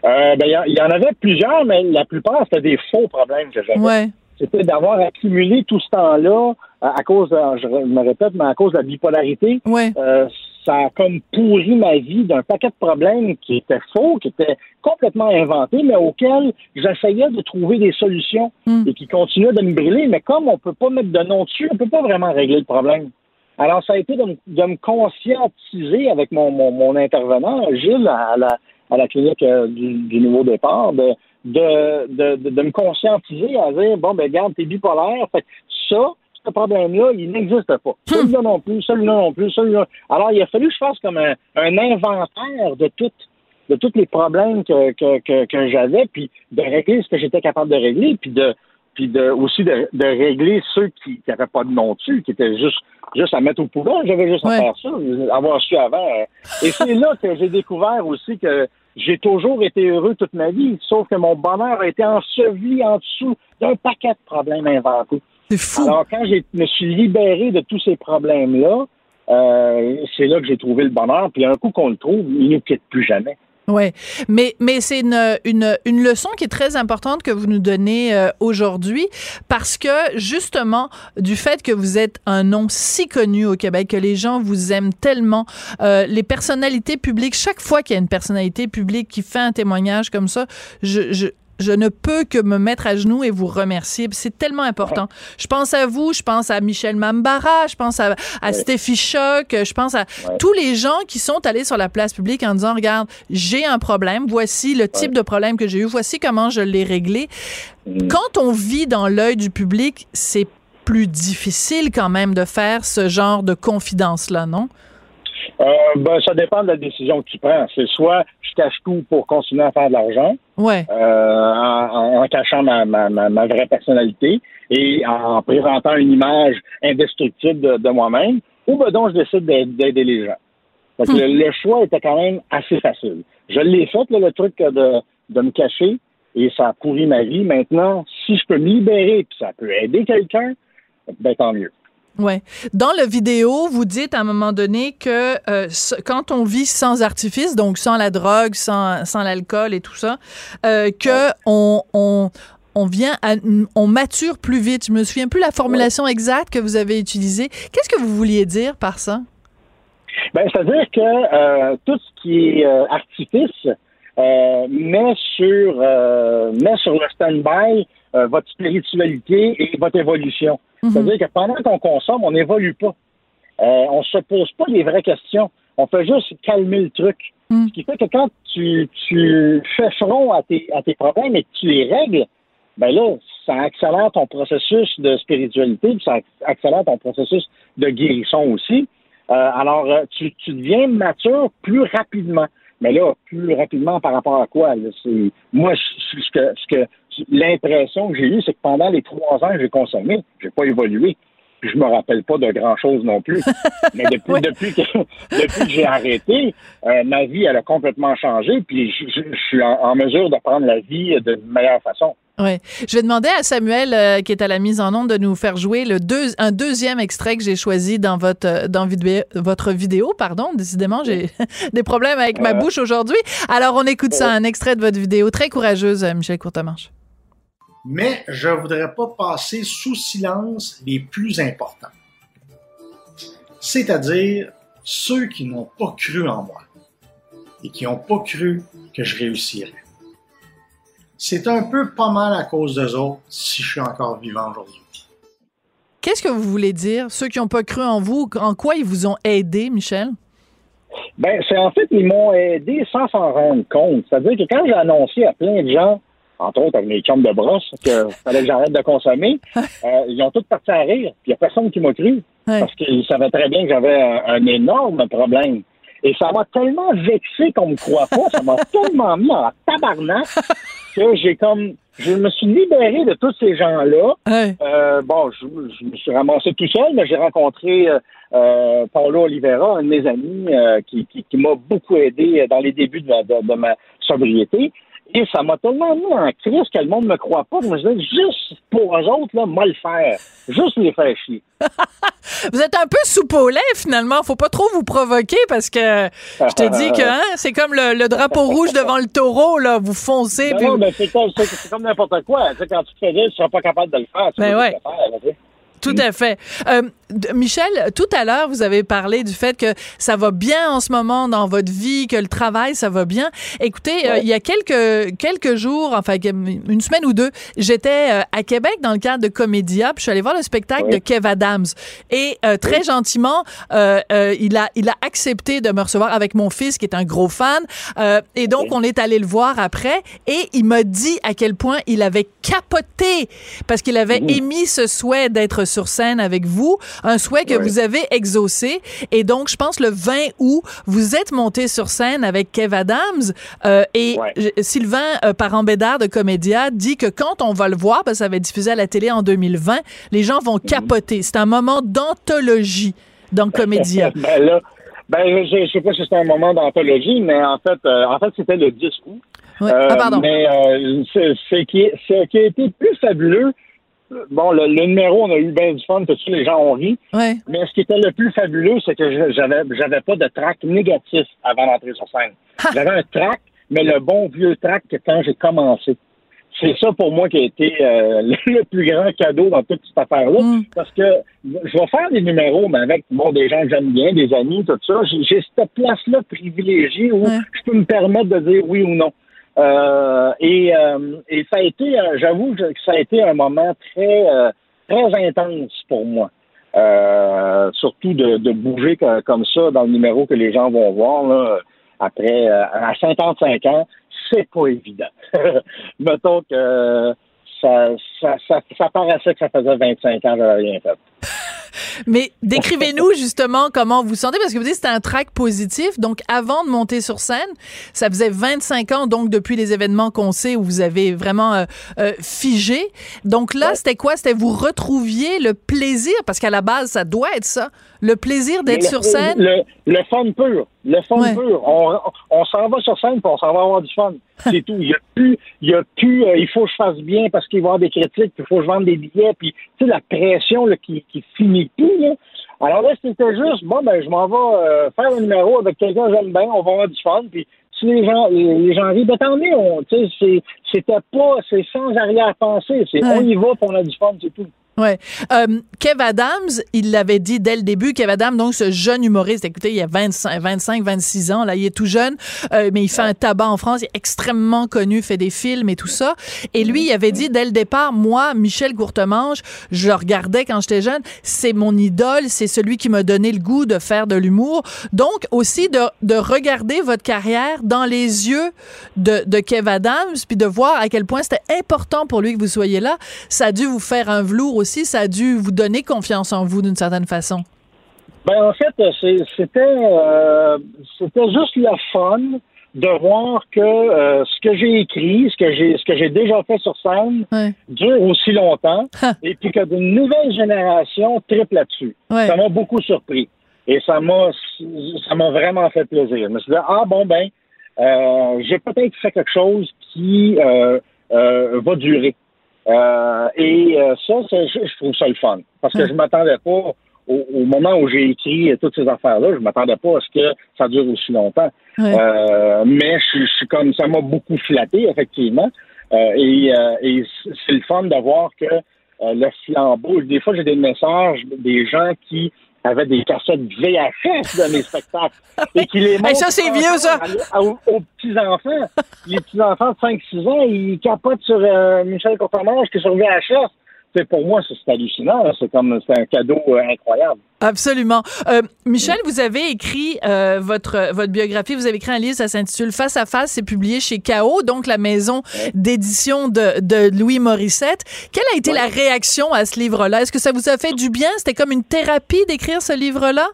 Euh, ben, il y, en avait plusieurs, mais la plupart, c'était des faux problèmes que j'avais. C'était d'avoir accumulé tout ce temps-là à, cause, je me répète, mais à cause de la bipolarité. Euh, ça a comme pourri ma vie d'un paquet de problèmes qui étaient faux, qui étaient complètement inventés, mais auxquels j'essayais de trouver des solutions hmm. et qui continuaient de me brûler. Mais comme on peut pas mettre de nom dessus, on peut pas vraiment régler le problème. Alors, ça a été de, me conscientiser avec mon, mon intervenant, Gilles, à la, à la clinique euh, du, nouveau départ, de, de, de, me conscientiser à dire bon, ben, garde, t'es bipolaire. Fait ça, ce problème-là, il n'existe pas. Hmm. Celui-là non plus, celui-là non plus, celui-là. Alors, il a fallu que je fasse comme un, inventaire de de tous les problèmes que, que, que, j'avais, puis de régler ce que j'étais capable de régler, puis de puis de, aussi de, de régler ceux qui n'avaient pas de nom dessus, qui étaient juste juste à mettre au poubelles. J'avais juste
Ouais.
à faire ça, avoir su avant. Et c'est là que j'ai découvert aussi que j'ai toujours été heureux toute ma vie, sauf que mon bonheur a été enseveli en dessous d'un paquet de problèmes inventés.
C'est fou.
Alors, quand je me suis libéré de tous ces problèmes-là, euh, c'est là que j'ai trouvé le bonheur. Puis un coup qu'on le trouve, il ne nous quitte plus jamais.
Ouais, mais mais c'est une, une une leçon qui est très importante que vous nous donnez euh, aujourd'hui parce que justement du fait que vous êtes un nom si connu au Québec que les gens vous aiment tellement euh, les personnalités publiques chaque fois qu'il y a une personnalité publique qui fait un témoignage comme ça je je je ne peux que me mettre à genoux et vous remercier. C'est tellement important. Je pense à vous, je pense à Michel Mambara, je pense à, à
Ouais.
Stéphie Choc, je pense à
Ouais.
tous les gens qui sont allés sur la place publique en disant, regarde, j'ai un problème, voici le type de problème que j'ai eu, voici comment je l'ai réglé.
Mm.
Quand on vit dans l'œil du public, c'est plus difficile quand même de faire ce genre de confidence-là, non?
Euh, ben, ça dépend de la décision que tu prends. C'est soit je cache tout pour continuer à faire de l'argent,
Ouais.
euh, en, en cachant ma, ma, ma, ma vraie personnalité et en présentant une image indestructible de, de moi-même, ou ben donc je décide d'a- d'aider les gens. Fait que le, le choix était quand même assez facile. Je l'ai fait, là, le truc de, de me cacher, et ça a pourri ma vie. Maintenant, si je peux me libérer puis ça peut aider quelqu'un, ben tant mieux.
Ouais. Dans le vidéo, vous dites à un moment donné que euh, quand on vit sans artifice, donc sans la drogue, sans, sans l'alcool et tout ça, euh, que on, on on vient à, on mature plus vite. Je me souviens plus la formulation exacte que vous avez utilisée. Qu'est-ce que vous vouliez dire par ça?
Ben, c'est-à-dire que euh, tout ce qui est euh, artifice met sur met sur le stand-by votre spiritualité et votre évolution. C'est-à-dire que pendant qu'on consomme, on n'évolue pas. Euh, on se pose pas les vraies questions. On fait juste calmer le truc.
Mm.
Ce qui fait que quand tu, tu fais front à tes, à tes problèmes et que tu les règles, ben là, ça accélère ton processus de spiritualité, puis ça accélère ton processus de guérison aussi. Euh, alors, euh, tu, tu deviens mature plus rapidement. Mais là, plus rapidement par rapport à quoi? là? C'est, moi, ce que, ce que l'impression que j'ai eue, c'est que pendant les trois ans que j'ai consommé, j'ai pas évolué. Je me rappelle pas de grand chose non plus. Mais depuis, que depuis que j'ai arrêté, euh, ma vie elle a complètement changé. Puis je, je- je suis en, en mesure de prendre la vie de meilleure façon.
Ouais. Je vais demander à Samuel, euh, qui est à la mise en onde, de nous faire jouer le deux, un deuxième extrait que j'ai choisi dans votre euh, dans vidéo, votre vidéo. Pardon, décidément, j'ai des problèmes avec ma bouche aujourd'hui. Alors, on écoute ça, un extrait de votre vidéo. Très courageuse, Michel Courtemanche.
Mais je voudrais pas passer sous silence les plus importants. C'est-à-dire ceux qui n'ont pas cru en moi et qui n'ont pas cru que je réussirais. C'est un peu pas mal à cause d'eux autres si je suis encore vivant aujourd'hui.
Qu'est-ce que vous voulez dire? Ceux qui n'ont pas cru en vous, en quoi ils vous ont aidé, Michel?
Ben, c'est en fait, ils m'ont aidé sans s'en rendre compte. C'est-à-dire que quand j'ai annoncé à plein de gens, entre autres avec mes chums de brosse, qu'il fallait que j'arrête de consommer, euh, ils ont tous parti à rire. Puis il n'y a personne qui m'a cru.
Ouais.
Parce qu'ils savaient très bien que j'avais un, un énorme problème. Et ça m'a tellement vexé qu'on me croit pas, ça m'a tellement mis en tabarnak que j'ai comme je me suis libéré de tous ces gens-là.
Ouais.
Euh, bon, je, je me suis ramassé tout seul, mais j'ai rencontré euh, euh, Paulo Oliveira, un de mes amis, euh, qui, qui, qui m'a beaucoup aidé dans les débuts de, ma- de- de ma sobriété. Et ça m'a tellement mis en crise que le monde me croit pas. Je me disais, juste pour eux autres, là, moi le faire. Juste les faire chier.
Vous êtes un peu soupe au lait, finalement. Faut pas trop vous provoquer parce que je te dis que hein, c'est comme le, le drapeau rouge devant le taureau, là. Vous foncez.
Non,
puis
non,
vous-
mais c'est comme, n'importe quoi. Tu sais, quand tu te fais dire, tu seras pas capable de le faire. Tu
Ben ouais. Tout à fait. Euh, Michel, tout à l'heure, vous avez parlé du fait que ça va bien en ce moment dans votre vie, que le travail, ça va bien. Écoutez, euh,
Ouais.
il y a quelques, quelques jours, enfin une semaine ou deux, j'étais euh, à Québec dans le cadre de Comédia, puis je suis allée voir le spectacle
Ouais.
de Kev Adams. Et euh, très gentiment, euh, il, a, il a accepté de me recevoir avec mon fils, qui est un gros fan. Euh, et donc, on est allé le voir après, et il m'a dit à quel point il avait capoté, parce qu'il avait
Mhm.
émis ce souhait d'être sur scène avec vous. Un souhait que vous avez exaucé. Et donc, je pense le 20 août, vous êtes monté sur scène avec Kev Adams euh, et Sylvain euh, Parambédard de Comédia dit que quand on va le voir, parce que ça va être diffusé à la télé en 2020, les gens vont mhm. capoter. C'est un moment d'anthologie dans Comédia.
ben là, ben, je, sais pas si c'était un moment d'anthologie, mais en fait, euh, en fait, c'était le 10 août.
ah, pardon.
Mais ce, qui, ce qui a été plus fabuleux, bon, le, numéro, on a eu bien du fun, tout les gens ont ri.
Ouais.
Mais ce qui était le plus fabuleux, c'est que j'avais, j'avais pas de track négatif avant d'entrer sur scène. J'avais un track, mais le bon vieux track que quand j'ai commencé. C'est ça pour moi qui a été euh, le plus grand cadeau dans toute cette affaire-là. Mm. Parce que je vais faire des numéros, mais avec bon, des gens que j'aime bien, des amis, tout ça. J'ai, cette place-là privilégiée où je peux me permettre de dire oui ou non. Euh, et, euh, et ça a été, euh, j'avoue que ça a été un moment très, très intense pour moi. surtout de, de bouger comme ça dans le numéro que les gens vont voir là, après à 55 ans, c'est pas évident. Mettons que ça, ça, ça, ça paraissait que ça faisait 25 ans que j'avais rien fait.
Mais décrivez-nous justement comment vous sentez, parce que vous dites que c'était un track positif. Donc, avant de monter sur scène, ça faisait 25 ans, donc depuis les événements qu'on sait où vous avez vraiment euh, euh, figé. Donc là, c'était quoi? C'était vous retrouviez le plaisir, parce qu'à la base, ça doit être ça, le plaisir d'être sur scène?
Le, le, fun pur. Le fun pur. On, on s'en va sur scène, pour on s'en va avoir du fun. C'est tout. Il y a plus, il y a plus, euh, il faut que je fasse bien parce qu'il va y avoir des critiques, puis il faut que je vende des billets, puis tu sais, la pression là, qui, qui finit plus. Là. Alors là, c'était juste, bon, ben, je m'en vais euh, faire un numéro avec quelqu'un que j'aime bien, on va avoir du fun, puis si les gens, les, gens rient, ben tant mieux, tu sais, c'était pas, c'est sans arrière-pensée, c'est on y va, puis on a du fun, c'est tout.
Ouais. Euh, Kev Adams, il l'avait dit dès le début. Kev Adams, donc ce jeune humoriste, écoutez, il a 25, 25 26 ans, là, il est tout jeune, euh, mais il fait un tabac en France, il est extrêmement connu, fait des films et tout ça. Et lui, il avait dit dès le départ, moi, Michel Courtemanche, je le regardais quand j'étais jeune, c'est mon idole, c'est celui qui m'a donné le goût de faire de l'humour. Donc aussi de, de regarder votre carrière dans les yeux de, de Kev Adams, puis de voir à quel point c'était important pour lui que vous soyez là. Ça a dû vous faire un velours aussi, ça a dû vous donner confiance en vous d'une certaine façon.
Ben, en fait, c'était euh, c'était juste le fun de voir que euh, ce que j'ai écrit, ce que j'ai ce que j'ai déjà fait sur scène dure aussi longtemps et puis que d'une nouvelle génération triple là-dessus. Ça m'a beaucoup surpris. Et ça m'a ça m'a vraiment fait plaisir. Je me suis dit Ah bon ben euh, j'ai peut-être fait quelque chose qui va durer. Euh, et euh, ça, je, trouve ça le fun. Parce que je m'attendais pas, au, moment où j'ai écrit toutes ces affaires-là, je m'attendais pas à ce que ça dure aussi longtemps. Euh, mais je, suis comme ça m'a beaucoup flatté, effectivement. et, et c'est le fun de voir que le flambeau, des fois j'ai des messages des gens qui avait des cassettes VHS de mes spectacles et qui les
montrent ça, c'est vieux, ça!
Aux, petits-enfants. les petits-enfants de 5-6 ans, ils capotent sur euh, Michel Courtemanche qui est sur VHS pour moi, c'est hallucinant. C'est comme c'est un cadeau euh, incroyable.
Absolument. Euh, Michel, vous avez écrit euh, votre votre biographie. Vous avez écrit un livre, ça s'intitule Face à face. C'est publié chez K.O., donc la maison d'édition de, de Louis Morissette. Quelle a été la réaction à ce livre-là? Est-ce que ça vous a fait du bien? C'était comme une thérapie d'écrire ce livre-là?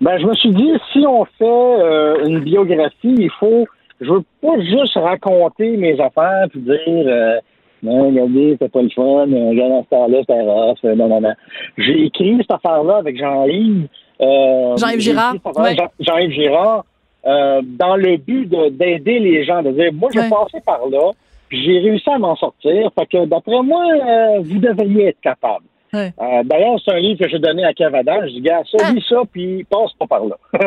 Ben, je me suis dit, si on fait une biographie, il faut. Je veux pas juste raconter mes affaires puis dire non, regardez, c'était pas le fun. Regarde, à ce temps-là, c'était rough. Non, non, non. J'ai écrit cette affaire-là avec Jean-Yves.
Euh, Jean-Yves Girard.
Jean-Yves Girard. Euh, dans le but d'aider les gens, de dire, moi, j'ai passé par là, j'ai réussi à m'en sortir. Fait que, d'après moi, euh, vous devriez être capable. Euh, d'ailleurs, c'est un livre que j'ai donné à Kev Adam. Je dis, gars, ça, ah. lis ça, puis passe pas par là.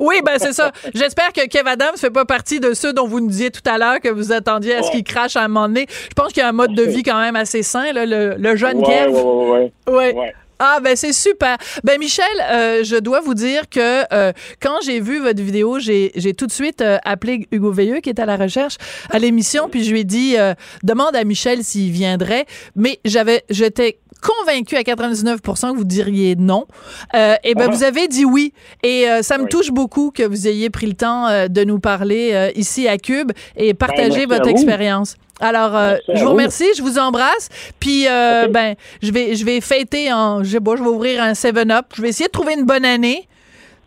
oui, ben c'est ça. J'espère que Kev Adams fait pas partie de ceux dont vous nous disiez tout à l'heure que vous attendiez à ce qu'il crache à un moment donné. Je pense qu'il y a un mode de vie quand même assez sain, là, le, jeune Kev.
Oui,
ouais, ouais. Ah ben c'est super. Ben Michel, euh, je dois vous dire que euh, quand j'ai vu votre vidéo, j'ai tout de suite euh, appelé Hugo Veilleux qui est à la recherche à l'émission, puis je lui ai dit demande à Michel s'il viendrait. Mais j'avais j'étais convaincu à 99% que vous diriez non. Euh, et ben, vous avez dit oui. Et euh, ça me touche beaucoup que vous ayez pris le temps euh, de nous parler euh, ici à Cube et partager
Ben, merci
votre expérience. Alors, euh, je vous remercie, je vous embrasse. Puis, euh, ben, je vais, je vais fêter en, je sais pas, je vais ouvrir un 7-Up. Je vais essayer de trouver une bonne année.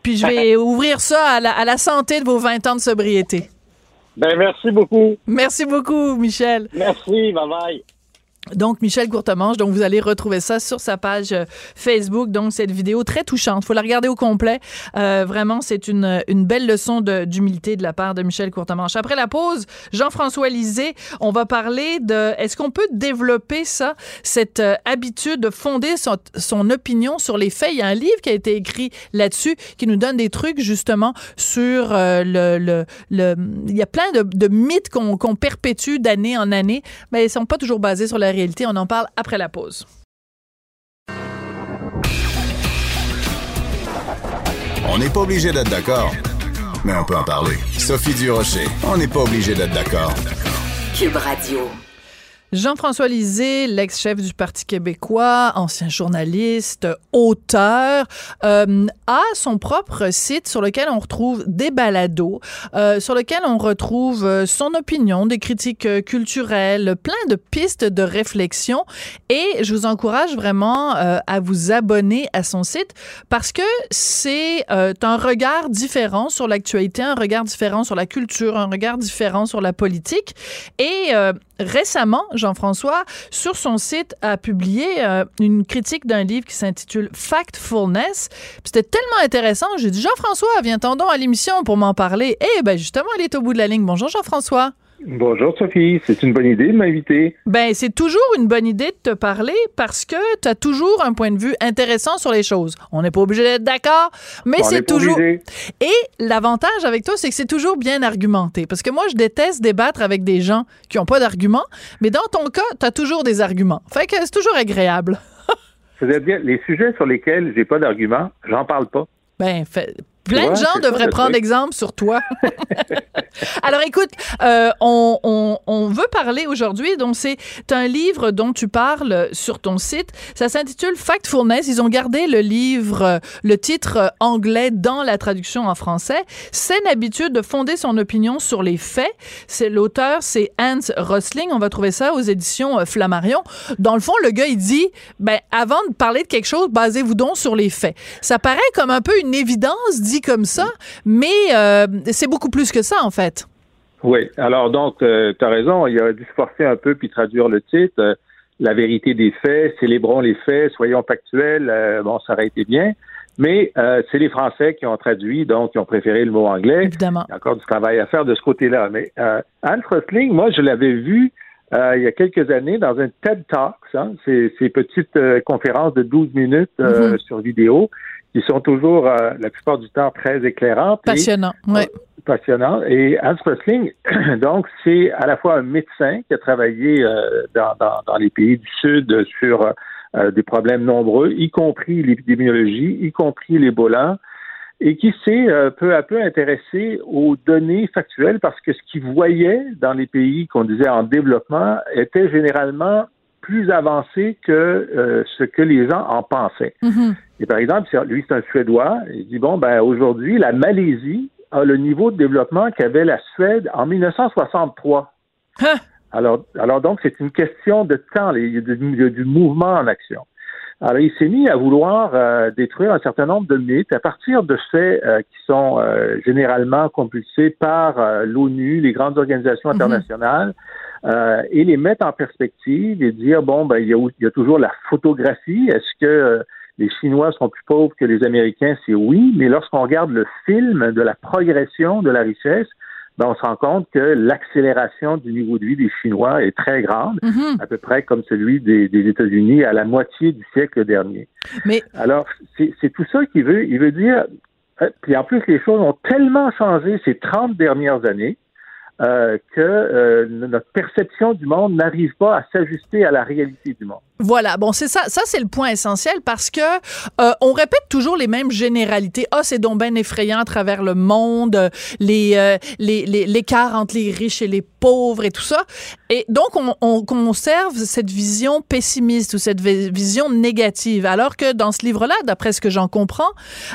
Puis, je vais ouvrir ça à la, à la santé de vos 20 ans de sobriété.
Ben, merci beaucoup.
Merci beaucoup, Michel.
Merci. Bye bye.
Donc, Michel Courtemanche, donc vous allez retrouver ça sur sa page euh, Facebook. Donc, cette vidéo très touchante. faut la regarder au complet. Euh, vraiment, c'est une, une belle leçon d'humilité de, la part de Michel Courtemanche. Après la pause, Jean-François Lisée, on va parler de est-ce qu'on peut développer ça, cette euh, habitude de fonder son, opinion sur les faits? Il y a un livre qui a été écrit là-dessus qui nous donne des trucs justement sur le, le, le- Il y a plein de, mythes qu'on qu'on perpétue d'année en année, mais ils sont pas toujours basés sur la réalité. On en parle après la pause.
On n'est pas obligé d'être d'accord, mais on peut en parler. Sophie Durocher, on n'est pas obligé d'être d'accord.
Cube Radio.
Jean-François Lisée, l'ex-chef du Parti québécois, ancien journaliste, auteur, euh, a son propre site sur lequel on retrouve des balados, euh, sur lequel on retrouve euh, son opinion, des critiques euh, culturelles, plein de pistes de réflexion. Et je vous encourage vraiment euh, à vous abonner à son site parce que c'est un regard différent sur l'actualité, un regard différent sur la culture, un regard différent sur la politique. Et récemment, Jean-François, sur son site, a publié euh, une critique d'un livre qui s'intitule Factfulness. C'était tellement intéressant. J'ai dit, Jean-François, viens-t'en donc à l'émission pour m'en parler. Et ben justement, elle est au bout de la ligne. Bonjour, Jean-François.
Bonjour Sophie, c'est une bonne idée de m'inviter.
Ben, c'est toujours une bonne idée de te parler parce que tu as toujours un point de vue intéressant sur les choses. On n'est pas obligé d'être d'accord, mais c'est toujours.
obligé.
Et l'avantage avec toi, c'est que c'est toujours bien argumenté. Parce que moi, je déteste débattre avec des gens qui n'ont pas d'arguments, mais dans ton cas, tu as toujours des arguments. Fait que c'est toujours agréable.
C'est-à-dire, les sujets sur lesquels j'ai pas d'argument, j'en parle pas.
Ben, fait- plein de gens devraient prendre exemple sur toi. Alors écoute, euh, on, on- on veut parler aujourd'hui, donc c'est un livre dont tu parles sur ton site. Ça s'intitule Factfulness. Ils ont gardé le livre, le titre anglais dans la traduction en français. Saine habitude de fonder son opinion sur les faits. C'est l'auteur, c'est Hans Rosling. On va trouver ça aux éditions euh, Flammarion. Dans le fond, le gars, il dit, ben, avant de parler de quelque chose, basez-vous donc sur les faits. Ça paraît comme un peu une évidence dit comme ça, mais euh, c'est beaucoup plus que ça, en fait.
Oui, alors donc, tu as raison, il aurait dû se forcer un peu puis traduire le titre. euh, la vérité des faits, célébrons les faits, soyons factuels, euh, bon, ça aurait été bien. Mais euh, c'est les Français qui ont traduit, donc qui ont préféré le mot anglais.
Évidemment.
Il y a encore du travail à faire de ce côté-là. Mais euh, Hans Rosling, moi, je l'avais vu euh, il y a quelques années dans un TED Talks, hein, ces, ces petites euh, conférences de 12 minutes euh,
Mhm.
sur vidéo, qui sont toujours, euh, la plupart du temps, très éclairantes. et
Passionnant. Ouais.
passionnant. Et Hans Rosling, donc, c'est à la fois un médecin qui a travaillé euh, dans, dans, dans les pays du Sud sur euh, des problèmes nombreux, y compris l'épidémiologie, y compris l'Ebola, et qui s'est euh, peu à peu intéressé aux données factuelles parce que ce qu'il voyait dans les pays qu'on disait en développement était généralement plus avancé que euh, ce que les gens en pensaient.
Mhm.
Et par exemple, lui, c'est un Suédois. Il dit, bon, ben, aujourd'hui, la Malaisie a le niveau de développement qu'avait la Suède en 1963.
Hein?
Alors, alors donc, c'est une question de temps. Il y a du, mouvement en action. Alors, il s'est mis à vouloir euh, détruire un certain nombre de mythes à partir de faits euh, qui sont euh, généralement compulsés par l'ONU, les grandes organisations
Mhm.
internationales, euh, et les mettre en perspective et dire, bon, ben, il y a, il y a toujours la photographie. Est-ce que euh, les Chinois sont plus pauvres que les Américains? C'est oui, mais lorsqu'on regarde le film de la progression de la richesse, ben, on se rend compte que l'accélération du niveau de vie des Chinois est très grande,
Mhm.
à peu près comme celui des, des États-Unis à la moitié du siècle dernier.
Mais
Alors, c'est c'est tout ça qu'il veut. Il veut dire, euh, puis en plus, les choses ont tellement changé ces 30 dernières années. Euh, que euh, notre perception du monde n'arrive pas à s'ajuster à la réalité du monde.
Voilà, bon, c'est ça, ça c'est le point essentiel parce que euh, on répète toujours les mêmes généralités. Ah, c'est donc bien effrayant à travers le monde, les, les, les, l'écart entre les riches et les pauvres et tout ça. Et donc, on, on conserve cette vision pessimiste ou cette vision négative. Alors que dans ce livre-là, d'après ce que j'en comprends,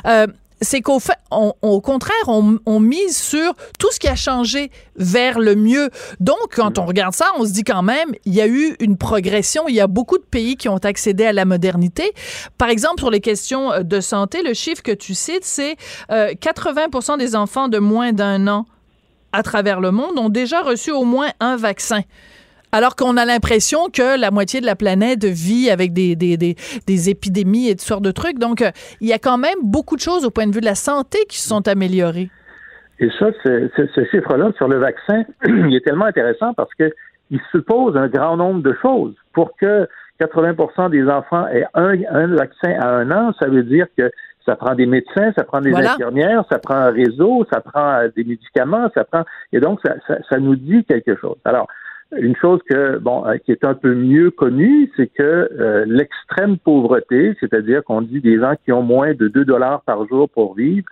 euh, c'est qu'au fait, au contraire, on, mise sur tout ce qui a changé vers le mieux. Donc, quand on regarde ça, on se dit quand même, il y a eu une progression. Il y a beaucoup de pays qui ont accédé à la modernité. Par exemple, sur les questions euh, de santé, le chiffre que tu cites, c'est 80 euh, des enfants de moins d'un an à travers le monde ont déjà reçu au moins un vaccin. Alors qu'on a l'impression que la moitié de la planète vit avec des, des, des, des épidémies et toutes sortes de trucs. Donc, euh, il y a quand même beaucoup de choses au point de vue de la santé qui se sont améliorées.
Et ça, ce chiffre-là sur le vaccin, il est tellement intéressant parce que il suppose un grand nombre de choses. Pour que 80% des enfants aient un, un, vaccin à un an, ça veut dire que ça prend des médecins, ça prend des infirmières, ça prend un réseau, ça prend euh, des médicaments, ça prend et donc ça, ça, ça nous dit quelque chose. Alors, une chose que bon euh, qui est un peu mieux connue, c'est que euh, l'extrême pauvreté, c'est-à-dire qu'on dit des gens qui ont moins de 2 dollars par jour pour vivre,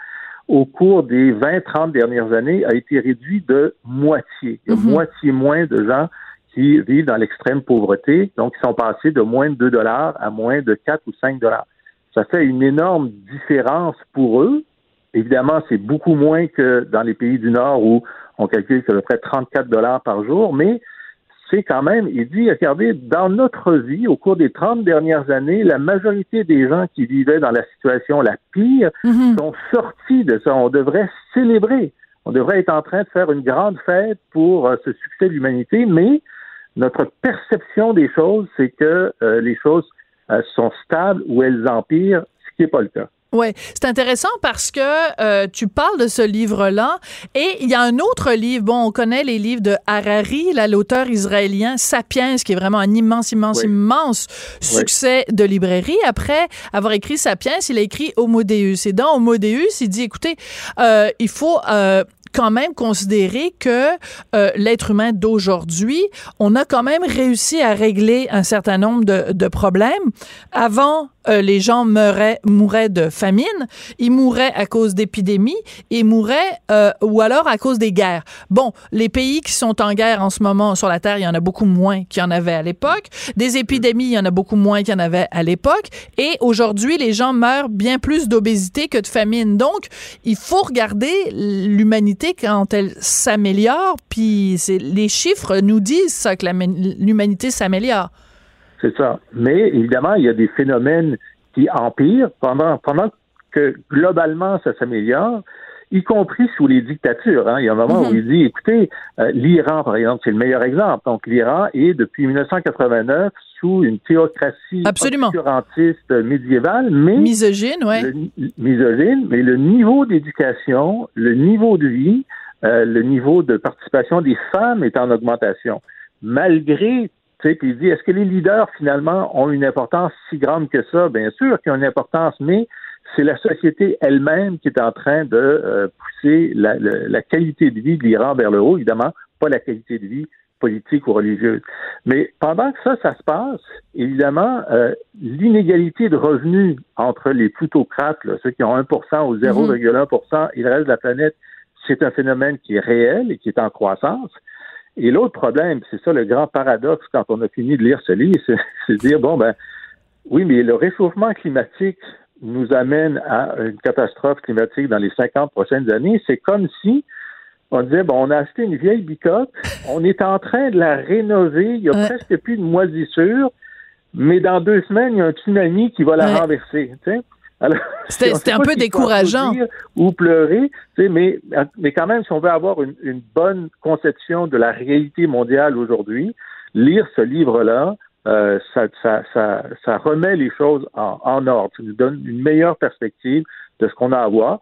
au cours des 20-30 dernières années, a été réduit de moitié. Il y a mhm. moitié moins de gens qui vivent dans l'extrême pauvreté, donc ils sont passés de moins de 2 dollars à moins de 4 ou 5 dollars. Ça fait une énorme différence pour eux. Évidemment, c'est beaucoup moins que dans les pays du Nord où on calcule à peu près 34 dollars par jour, mais c'est quand même, il dit, regardez, dans notre vie, au cours des 30 dernières années, la majorité des gens qui vivaient dans la situation la pire mhm. sont sortis de ça. On devrait célébrer. On devrait être en train de faire une grande fête pour euh, ce succès de l'humanité, mais notre perception des choses, c'est que euh, les choses euh, sont stables ou elles empirent, ce qui n'est pas le cas.
Oui, c'est intéressant parce que euh, tu parles de ce livre-là et il y a un autre livre, bon, on connaît les livres de Harari, l'auteur israélien Sapiens, qui est vraiment un immense, immense, immense succès de librairie. Après avoir écrit Sapiens, il a écrit Homo Deus. Et dans Homo Deus, il dit, écoutez, euh, il faut... Euh, quand même considérer que euh, l'être humain d'aujourd'hui, on a quand même réussi à régler un certain nombre de, de problèmes. Avant, euh, les gens meuraient, mouraient de famine, ils mouraient à cause d'épidémies, ils mouraient euh, ou alors à cause des guerres. Bon, les pays qui sont en guerre en ce moment sur la Terre, il y en a beaucoup moins qu'il y en avait à l'époque. Des épidémies, il y en a beaucoup moins qu'il y en avait à l'époque. Et aujourd'hui, les gens meurent bien plus d'obésité que de famine. Donc, il faut regarder l'humanité quand elle s'améliore, puis les chiffres nous disent ça, que l'humanité s'améliore.
C'est ça. Mais évidemment, il y a des phénomènes qui empirent pendant, pendant que globalement ça s'améliore, y compris sous les dictatures. Hein. Il y a un moment où mhm. il dit, écoutez, euh, l'Iran, par exemple, c'est le meilleur exemple. Donc, l'Iran est, depuis 1989, sous une théocratie obscurantiste médiévale, mais...
Misogyne, oui.
Misogyne, mais le niveau d'éducation, le niveau de vie, euh, le niveau de participation des femmes est en augmentation. Malgré puis il dit, est-ce que les leaders, finalement, ont une importance si grande que ça? Bien sûr qu'ils ont une importance, mais c'est la société elle-même qui est en train de euh, pousser la, qualité de vie de l'Iran vers le haut, évidemment, pas la qualité de vie politique ou religieuse. Mais pendant que ça, ça se passe, évidemment, euh, l'inégalité de revenus entre les plutocrates, ceux qui ont 1% ou 0,1 et le reste de la planète, c'est un phénomène qui est réel et qui est en croissance. Et l'autre problème, c'est ça le grand paradoxe quand on a fini de lire ce livre, c'est de dire, bon, ben, oui, mais le réchauffement climatique nous amène à une catastrophe climatique dans les 50 prochaines années. C'est comme si on disait, bon, on a acheté une vieille bicoque, on est en train de la rénover, il y a presque plus de moisissure, mais dans deux semaines, il y a un tsunami qui va la renverser.
C'était un peu décourageant.
Ou pleurer, mais, mais quand même, si on veut avoir une, bonne conception de la réalité mondiale aujourd'hui, lire ce livre-là, euh, ça, ça, ça, ça, remet les choses en, en, ordre. Ça nous donne une meilleure perspective de ce qu'on a à voir.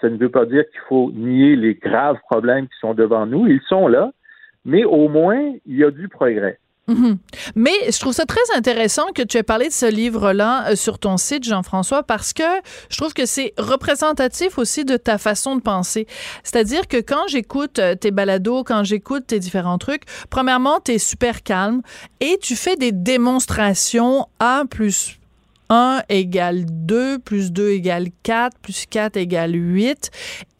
Ça ne veut pas dire qu'il faut nier les graves problèmes qui sont devant nous. Ils sont là, mais au moins, il y a du progrès.
Mhm. Mais je trouve ça très intéressant que tu aies parlé de ce livre-là euh, sur ton site, Jean-François, parce que je trouve que c'est représentatif aussi de ta façon de penser. C'est-à-dire que quand j'écoute euh, tes balados, quand j'écoute tes différents trucs, premièrement, tu es super calme et tu fais des démonstrations A plus 1 égale 2, plus 2 égale 4, plus 4 égale 8,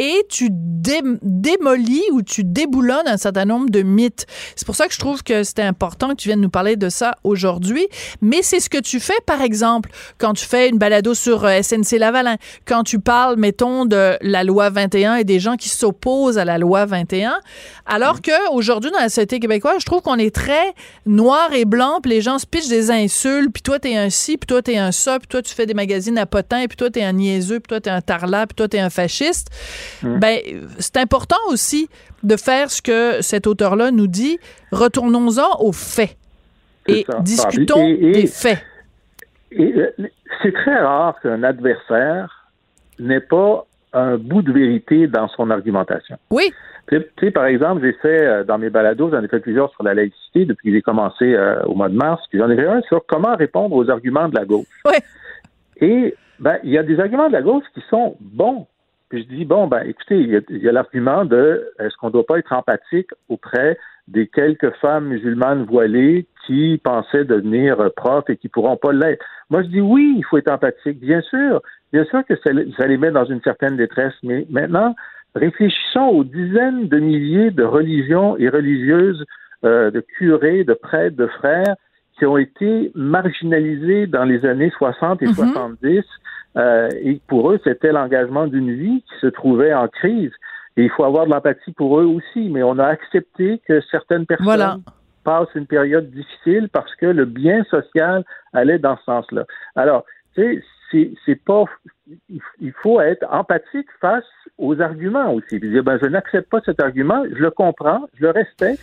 et tu démolis ou tu déboulonnes un certain nombre de mythes. C'est pour ça que je trouve que c'était important que tu viennes nous parler de ça aujourd'hui, mais c'est ce que tu fais, par exemple, quand tu fais une balado sur euh, SNC Lavalin, quand tu parles, mettons, de la loi 21 et des gens qui s'opposent à la loi 21, alors que aujourd'hui dans la société québécoise, je trouve qu'on est très noir et blanc, puis les gens se pitchent des insultes, puis toi, t'es un ci, puis toi, t'es un puis toi, tu fais des magazines à potins, puis toi, t'es un niaiseux, puis toi, t'es un tarlat, puis toi, t'es un fasciste. Hum. Ben, c'est important aussi de faire ce que cet auteur-là nous dit. Retournons-en aux faits et discutons des faits.
Euh, c'est très rare qu'un adversaire n'ait pas un bout de vérité dans son argumentation.
Oui.
Tu sais, par exemple, j'ai fait euh, dans mes balados, j'en ai fait plusieurs sur la laïcité depuis que j'ai commencé euh, au mois de mars, puis j'en ai fait un sur comment répondre aux arguments de la gauche.
Oui.
Et ben, il y a des arguments de la gauche qui sont bons. Puis je dis, bon, ben, écoutez, il y a, l'argument de est-ce qu'on ne doit pas être empathique auprès des quelques femmes musulmanes voilées qui pensaient devenir prof et qui pourront pas l'être? Moi, je dis oui, il faut être empathique, bien sûr. Bien sûr que ça, ça les met dans une certaine détresse, mais maintenant, réfléchissons aux dizaines de milliers de religions et religieuses, euh, de curés, de prêtres, de frères qui ont été marginalisés dans les années 60 et 70. Mhm. Euh, et pour eux, c'était l'engagement d'une vie qui se trouvait en crise. Et il faut avoir de l'empathie pour eux aussi. Mais on a accepté que certaines personnes passent une période difficile parce que le bien social allait dans ce sens-là. Alors, tu sais, c'est pas il faut être empathique face aux arguments aussi. Dire, ben, je n'accepte pas cet argument, je le comprends, je le respecte,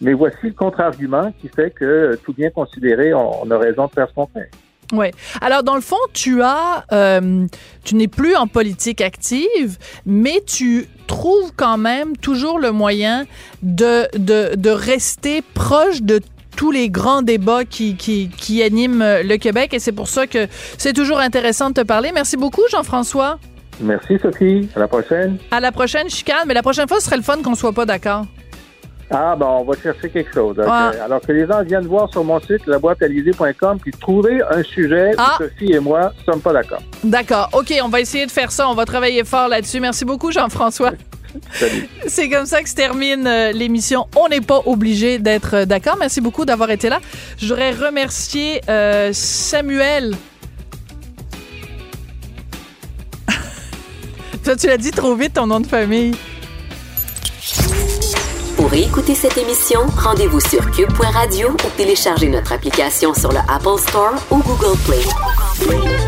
mais voici le contre-argument qui fait que, tout bien considéré, on, a raison de faire ce qu'on fait.
Oui. Alors, dans le fond, tu as, euh, tu n'es plus en politique active, mais tu trouves quand même toujours le moyen de, de, de rester proche de tous les grands débats qui, qui, qui animent le Québec et c'est pour ça que c'est toujours intéressant de te parler. Merci beaucoup, Jean-François.
Merci, Sophie. À la prochaine.
À la prochaine, chicane. Mais la prochaine fois, ce serait le fun qu'on soit pas d'accord.
Ah, ben, on va chercher quelque chose. Alors que les gens viennent voir sur mon site, laboîtealisée.com, puis trouver un sujet où ah. Sophie et moi ne sommes pas d'accord.
D'accord. OK, on va essayer de faire ça. On va travailler fort là-dessus. Merci beaucoup, Jean-François. C'est comme ça que se termine euh, l'émission. On n'est pas obligé d'être euh, d'accord. Merci beaucoup d'avoir été là. Je voudrais remercier euh, Samuel. Toi, tu l'as dit trop vite, ton nom de famille.
Pour écouter cette émission, rendez-vous sur cube.radio ou téléchargez notre application sur le Apple Store ou Google Play.